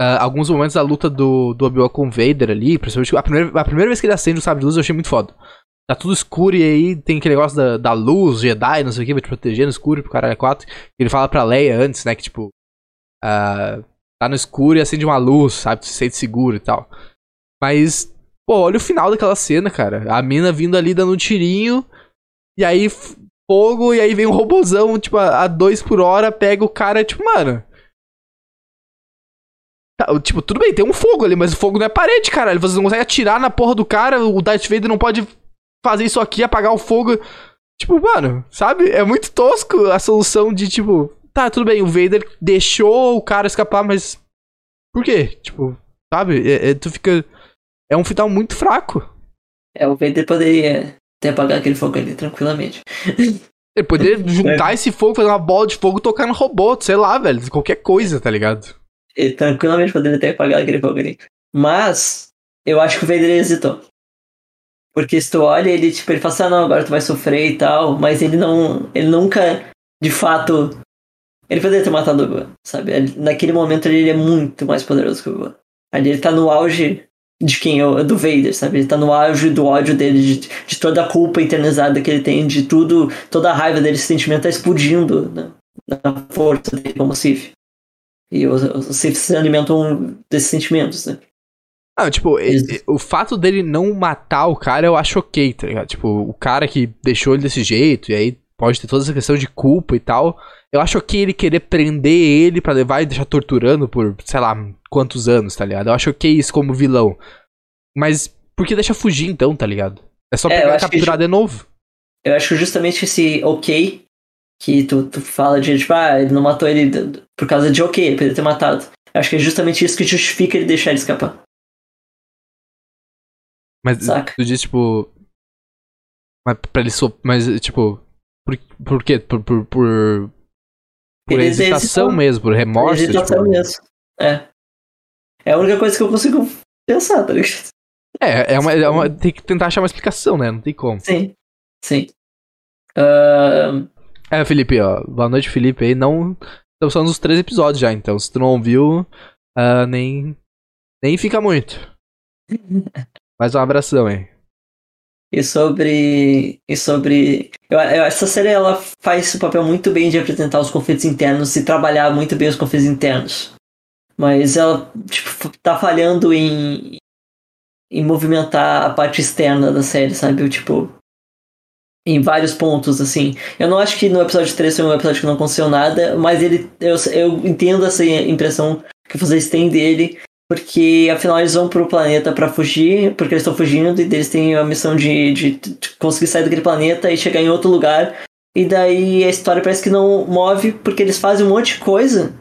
uh, alguns momentos da luta do, do Obi-Wan com o Vader ali, principalmente a primeira, a primeira vez que ele acende o sabre de luz eu achei muito foda. Tá tudo escuro e aí tem aquele negócio da, da luz, Jedi, não sei o que, vai te proteger no escuro pro caralho 4. Ele fala pra Leia antes, né, que tipo, uh, tá no escuro e acende uma luz, sabe? Se sente seguro e tal. Mas, pô, olha o final daquela cena, cara. A mina vindo ali dando um tirinho e aí, fogo, e aí vem um robozão, tipo, a 2 por hora, pega o cara, tipo, mano. Tá, tipo, tudo bem, tem um fogo ali, mas o fogo não é parede, caralho. Você não consegue atirar na porra do cara, o Darth Vader não pode fazer isso aqui, apagar o fogo. Tipo, mano, sabe? É muito tosco a solução de, tipo, tá, tudo bem, o Vader deixou o cara escapar, mas. Por quê? Tipo, sabe? É, é, tu fica. É um final muito fraco. É, o Vader poderia até apagar aquele fogo ali tranquilamente. Ele poderia juntar esse fogo, fazer uma bola de fogo e tocar no robô, sei lá, velho. Qualquer coisa, tá ligado? Ele tranquilamente poderia até apagar aquele fogo ali. Mas, eu acho que o Vader hesitou. Porque se tu olha, ele, tipo, ele fala assim, ah, não, agora tu vai sofrer e tal, mas ele não. Ele nunca, de fato. Ele poderia ter matado o Obi-Wan, sabe? Naquele momento ele é muito mais poderoso que o Obi-Wan. Ali ele tá no auge de quem do Vader, sabe? Ele tá no auge do ódio dele, de, de, toda a culpa internalizada que ele tem, de tudo, toda a raiva dele, esse sentimento tá explodindo né? na força dele como Sith. E os, Sith se alimentam desses sentimentos, né? Ah, tipo, Eles... o fato dele não matar o cara eu acho ok, tá ligado? Tipo, o cara que deixou ele desse jeito, e aí pode ter toda essa questão de culpa e tal. Eu acho ok ele querer prender ele para levar e deixar torturando por, sei lá, quantos anos, tá ligado? Eu acho ok isso como vilão. Mas por que deixa fugir então, tá ligado? É só é, pegar e capturar que, de novo. Eu acho justamente esse ok que tu, tu fala de, tipo, ah, ele não matou ele por causa de ok, ele poderia ter matado. Eu acho que é justamente isso que justifica ele deixar ele escapar. Mas Saca? tu diz, tipo. Mas pra ele so... Mas, tipo. Por, por quê? Por, por, por Por hesitação mesmo, por remorso. Hesitação tipo, mesmo. É. É a única coisa que eu consigo pensar, tá ligado? é, é uma, é uma- tem que tentar achar uma explicação, né? Não tem como. Sim. Sim. Ahn, É, Felipe, ó. Boa noite, Felipe aí. Não. Estamos falando dos três episódios já, então se tu não ouviu, ah, nem. Nem fica muito. Mais um abração aí. E sobre. E sobre. Eu, eu- essa série ela faz o papel muito bem de apresentar os conflitos internos e trabalhar muito bem os conflitos internos. Mas ela, tipo, tá falhando em. em movimentar a parte externa da série, sabe? Tipo. Em vários pontos, assim. Eu não acho que no episódio 3 foi um episódio que não aconteceu nada, mas ele. Eu, eu entendo essa impressão que vocês têm dele. Porque afinal eles vão pro planeta pra fugir, porque eles estão fugindo e eles têm a missão de, de, de conseguir sair daquele planeta e chegar em outro lugar. E daí a história parece que não move porque eles fazem um monte de coisa,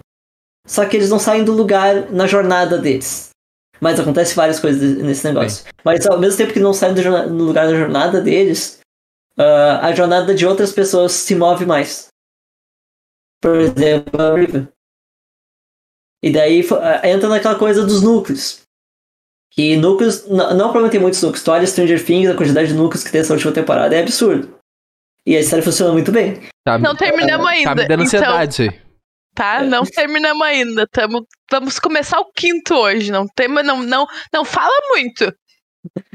só que eles não saem do lugar na jornada deles. Mas acontece várias coisas nesse negócio. Mas ao mesmo tempo que não saem do no lugar da jornada deles, ah, a jornada de outras pessoas se move mais. Por exemplo, a River. E daí ah, entra naquela coisa dos núcleos. Que núcleos, n- não provavelmente tem muitos núcleos. Tu olha Stranger Things, a quantidade de núcleos que tem essa última temporada é absurdo. E a série funciona muito bem. Tá, Não terminamos tá ainda. me dando então, ansiedade isso aí. tá? Não terminamos ainda. Tamo, vamos começar o quinto hoje. Não tem, não, não, não fala muito.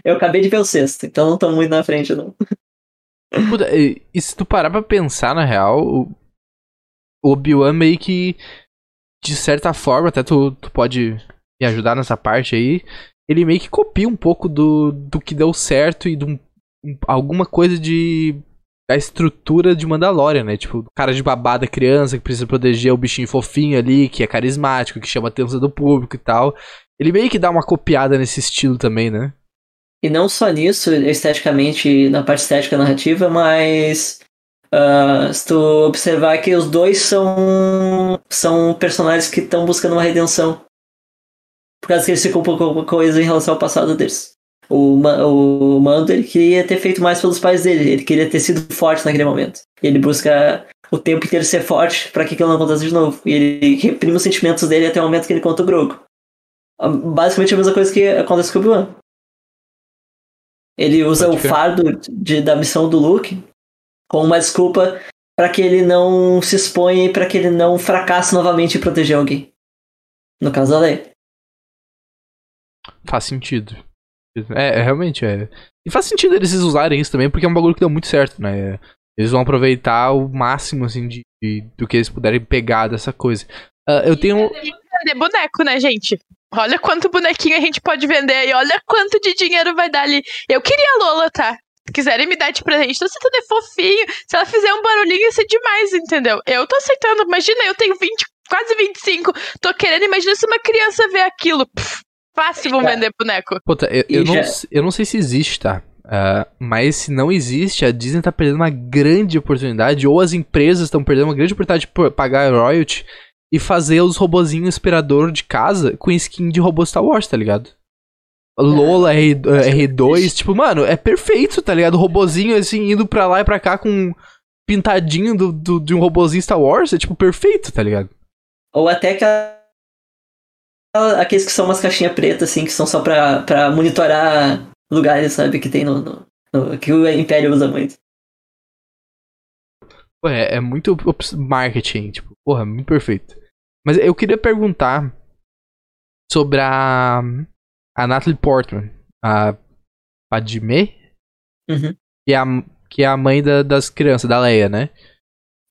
Eu acabei de ver o sexto, então não tô muito na frente, não. Puta, e, e se tu parar pra pensar, na real, o, o Obi-Wan meio que, de certa forma, até tu, tu pode me ajudar nessa parte aí, ele meio que copia um pouco do, do que deu certo e de um- um- alguma coisa de da estrutura de Mandalorian, né? Tipo, o cara de babada criança que precisa proteger o bichinho fofinho ali, que é carismático, que chama a atenção do público e tal. Ele meio que dá uma copiada nesse estilo também, né? E não só nisso, esteticamente, na parte estética narrativa, mas ah, se tu observar que os dois são, são personagens que estão buscando uma redenção. Por causa que eles um pouco alguma coisa em relação ao passado deles. O, o Mando ele queria ter feito mais pelos pais dele, ele queria ter sido forte naquele momento. Ele busca o tempo inteiro ser forte para que aquilo não aconteça de novo. E ele reprime os sentimentos dele até o momento que ele conta o Grogu. Ah, Basicamente a mesma coisa que acontece com o Obi-Wan. Ele usa o fardo de, da missão do Luke como uma desculpa para que ele não se exponha e para que ele não fracasse novamente em proteger alguém. No caso da Leia. Faz sentido. É, é, realmente é. E faz sentido eles usarem isso também, porque é um bagulho que deu muito certo, né? Eles vão aproveitar o máximo, assim, de, de- do que eles puderem pegar dessa coisa. Ah, eu tenho. Vender boneco, né, gente? Olha quanto bonequinho a gente pode vender e olha quanto de dinheiro vai dar ali. Eu queria a Lola, tá? Se quiserem me dar de presente, tô aceitando, é fofinho. Se ela fizer um barulhinho, ia ser demais, entendeu? Eu tô aceitando. Imagina, eu tenho 20, quase 25. Tô querendo, imagina se uma criança vê aquilo. Pff, fácil vão É. vender boneco. Puta, eu, eu, não, eu não sei se existe, tá? Ah, mas se não existe, a Disney tá perdendo uma grande oportunidade, ou as empresas estão perdendo uma grande oportunidade de pagar royalty e fazer os robozinhos inspirador de casa com skin de robô Star Wars, tá ligado? Lola, R, R2, tipo, mano, é perfeito, tá ligado? O robozinho, assim, indo pra lá e pra cá com um pintadinho do, do- de um robozinho Star Wars, é tipo perfeito, tá ligado? Ou até aquela- aqueles que são umas caixinhas pretas, assim, que são só pra, pra monitorar lugares, sabe, que tem no, no- no- que o Império usa muito. É, é muito marketing, tipo, porra, muito perfeito. Mas eu queria perguntar sobre a, a Natalie Portman, a Padmé, Uhum. que é a, que é a mãe da- das crianças, da Leia, né?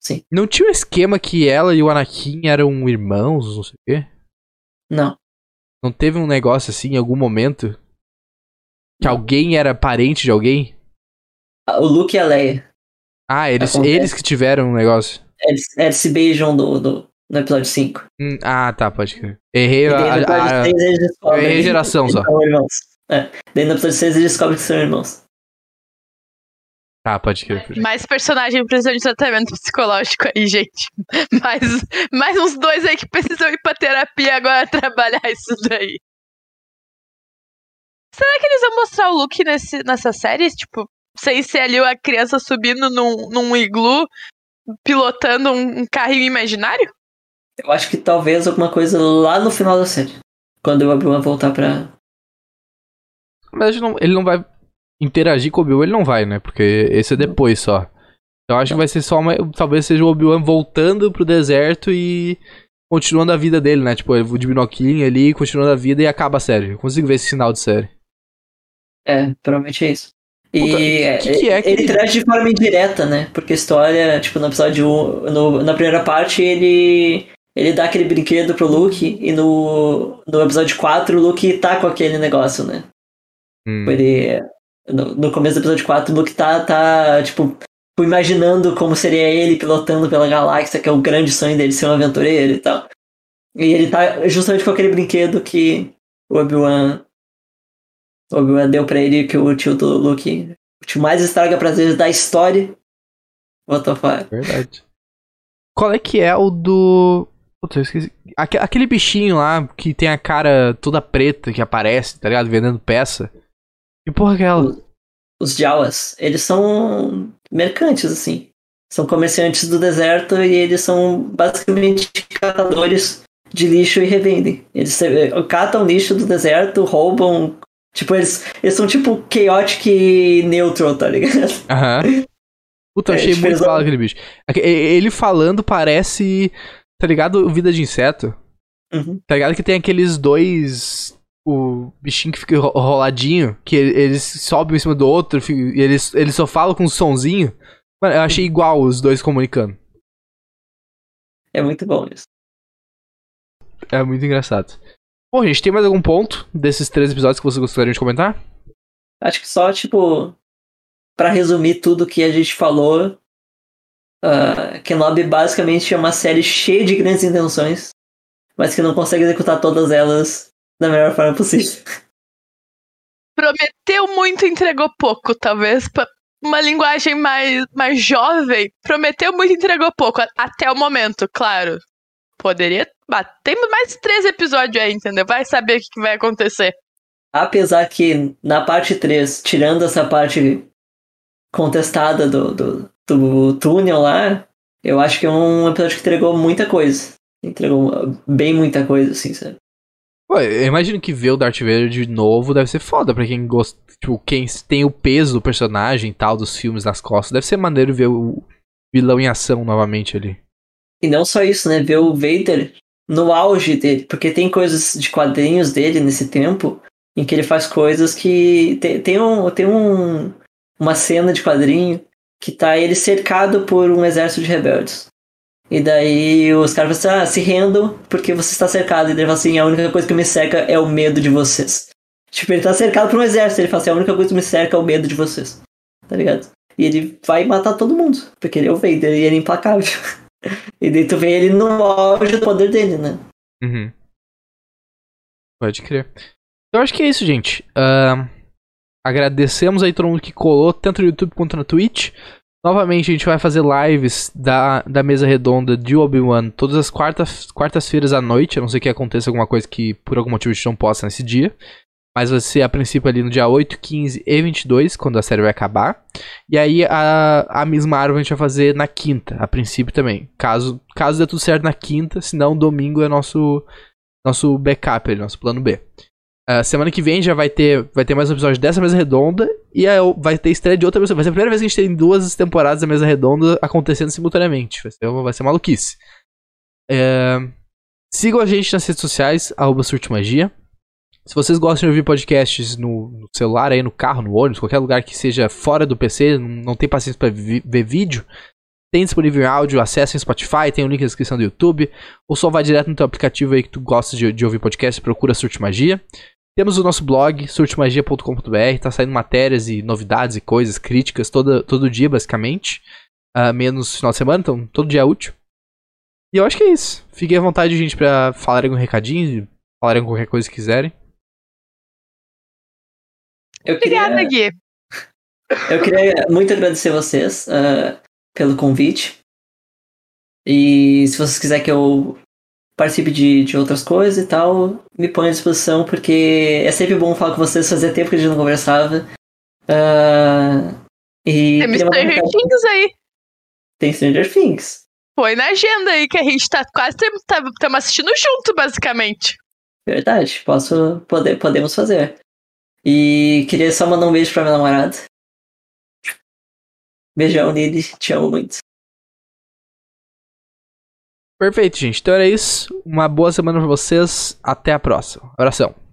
Sim. Não tinha um esquema que ela e o Anakin eram irmãos, não sei o quê? Não. Não teve um negócio assim em algum momento? Que Não. alguém era parente de alguém? Ah, O Luke e a Leia, Ah, eles, Acontece. eles que tiveram um negócio. eles, eles se beijam no, no, no episódio 5. Hum, ah, tá, pode crer. Errei a, episódio a, 6 eles eu descobrem errei geração que só. são irmãos. É. Daí no episódio 6 eles descobrem que são irmãos. Tá, pode crer. Mais personagem precisando de tratamento psicológico aí, gente. Mais, mais uns dois aí que precisam ir pra terapia agora trabalhar isso daí. Será que eles vão mostrar o Luke nesse, nessa série? Tipo, sem ser ali a criança subindo num, num iglu pilotando um, um carrinho imaginário? Eu acho que talvez alguma coisa lá no final da série. Quando o Obi-Wan voltar pra. Mas ele não, ele não vai interagir com o Obi-Wan, ele não vai, né? Porque esse é depois só. Eu acho que vai ser só uma. Talvez seja o Obi-Wan voltando pro deserto e continuando a vida dele, né? Tipo, ele de binoquilinho ali, continuando a vida e acaba a série. Eu consigo ver esse sinal de série. É, provavelmente é isso. E Puta, que que é que ele ele- traz de forma indireta, né? Porque a história, tipo, no episódio 1, no, na primeira parte, ele. Ele dá aquele brinquedo pro Luke e no, no episódio 4 o Luke tá com aquele negócio, né? Hum. Ele. No, no começo do episódio 4, o Luke tá, tá tipo, imaginando como seria ele pilotando pela galáxia, que é o grande sonho dele ser um aventureiro e tal. E ele tá justamente com aquele brinquedo que o Obi-Wan. Obi-Wan deu pra ele, que o tio do Luke. O tio mais estraga prazeres da história. Botou fora. Verdade. Qual é que é o do. Puta, eu esqueci. Aque- Aquele bichinho lá que tem a cara toda preta que aparece, tá ligado? Vendendo peça. Que porra é aquela? Os Jawas, eles são mercantes, assim. São comerciantes do deserto e eles são basicamente catadores de lixo e revendem. Eles eh, catam lixo do deserto, roubam. Tipo, eles, eles são tipo chaotic neutral, tá ligado? Aham. Puta, eu É, achei tipo, muito bala aquele bicho. E- Ele falando parece. Tá ligado? Vida de inseto. Uhum. Tá ligado que tem aqueles dois. O bichinho que fica ro- roladinho, que ele- eles sobem em cima do outro e eles, eles só falam com um sonzinho. Mano, eu achei igual os dois comunicando. É muito bom isso. É muito engraçado. Bom, gente, tem mais algum ponto desses três episódios que vocês gostariam de comentar? Acho que só, tipo, pra resumir tudo que a gente falou, uh, Kenobi basicamente é uma série cheia de grandes intenções, mas que não consegue executar todas elas da melhor forma possível. Prometeu muito, entregou pouco, talvez. Uma linguagem mais, mais jovem, prometeu muito, entregou pouco. Até o momento, claro. Poderia. Tem mais três episódios aí, entendeu? Vai saber o que, que vai acontecer. Apesar que na parte 3, tirando essa parte contestada do, do, do túnel lá, eu acho que é um episódio que entregou muita coisa. Entregou bem muita coisa, assim, sabe? Pô, eu imagino que ver o Darth Vader de novo deve ser foda pra quem gosta. Tipo, quem tem o peso do personagem e tal, dos filmes nas costas. Deve ser maneiro ver o vilão em ação novamente ali. E não só isso, né? Ver o Vader no auge dele. Porque tem coisas de quadrinhos dele nesse tempo em que ele faz coisas que. Tem, tem, um, tem um, uma cena de quadrinho que tá ele cercado por um exército de rebeldes. E daí os caras falam assim, ah, se rendam porque você está cercado. E ele fala assim, a única coisa que me cerca é o medo de vocês. Tipo, ele tá cercado por um exército. Ele fala assim, a única coisa que me cerca é o medo de vocês. Tá ligado? E ele vai matar todo mundo. Porque ele é o Vader e ele é implacável. E daí tu vê ele no auge do poder dele, né? Uhum. Pode crer. Eu acho que é isso, gente. Ahn, agradecemos aí todo mundo que colou, tanto no YouTube quanto na Twitch. Novamente, a gente vai fazer lives da, da mesa redonda de Obi-Wan todas as quartas- quartas-feiras à noite. A não ser que aconteça alguma coisa que por algum motivo a gente não possa nesse dia. Mas vai ser a princípio ali no dia 8, 15 e 22, quando a série vai acabar. E aí a, a Miss Marvel a gente vai fazer na quinta, a princípio também. Caso, caso dê tudo certo na quinta, senão domingo é nosso, nosso backup nosso plano B. Ah, semana que vem já vai ter, vai ter mais um episódio dessa mesa redonda e aí vai ter estreia de outra mesa. Vai ser a primeira vez que a gente tem duas temporadas da mesa redonda acontecendo simultaneamente. Vai ser, vai ser maluquice. É, sigam a gente nas redes sociais, arroba Surtimagia. Se vocês gostam de ouvir podcasts no, no celular, aí no carro, no ônibus, qualquer lugar que seja fora do PC, não, não tem paciência vi- ver vídeo, tem disponível em áudio, acessem Spotify, tem o link na descrição do YouTube, ou só vai direto no teu aplicativo aí que tu gosta de, de ouvir podcast, procura Surte Magia. Temos o nosso blog, surtemagia.com.br, tá saindo matérias e novidades e coisas, críticas, toda, todo dia, basicamente. Ah, menos final de semana, então todo dia é útil. E eu acho que é isso. Fiquem à vontade, gente, pra falarem um recadinho, falarem qualquer coisa que quiserem. Eu queria, Obrigada, Gui. eu queria muito agradecer vocês ah, pelo convite. E se vocês quiserem que eu participe de, de outras coisas e tal, me põe à disposição, porque é sempre bom falar com vocês, fazia tempo que a gente não conversava. Ah, e um Stranger Things aí. tem Stranger Things. Põe na agenda aí que a gente tá quase estamos tá, assistindo junto, basicamente. Verdade, posso, poder, podemos fazer. E queria só mandar um beijo pra minha namorada. Beijão, Lili, te amo muito. Perfeito, gente. Então era isso. Uma boa semana pra vocês. Até a próxima. Abração.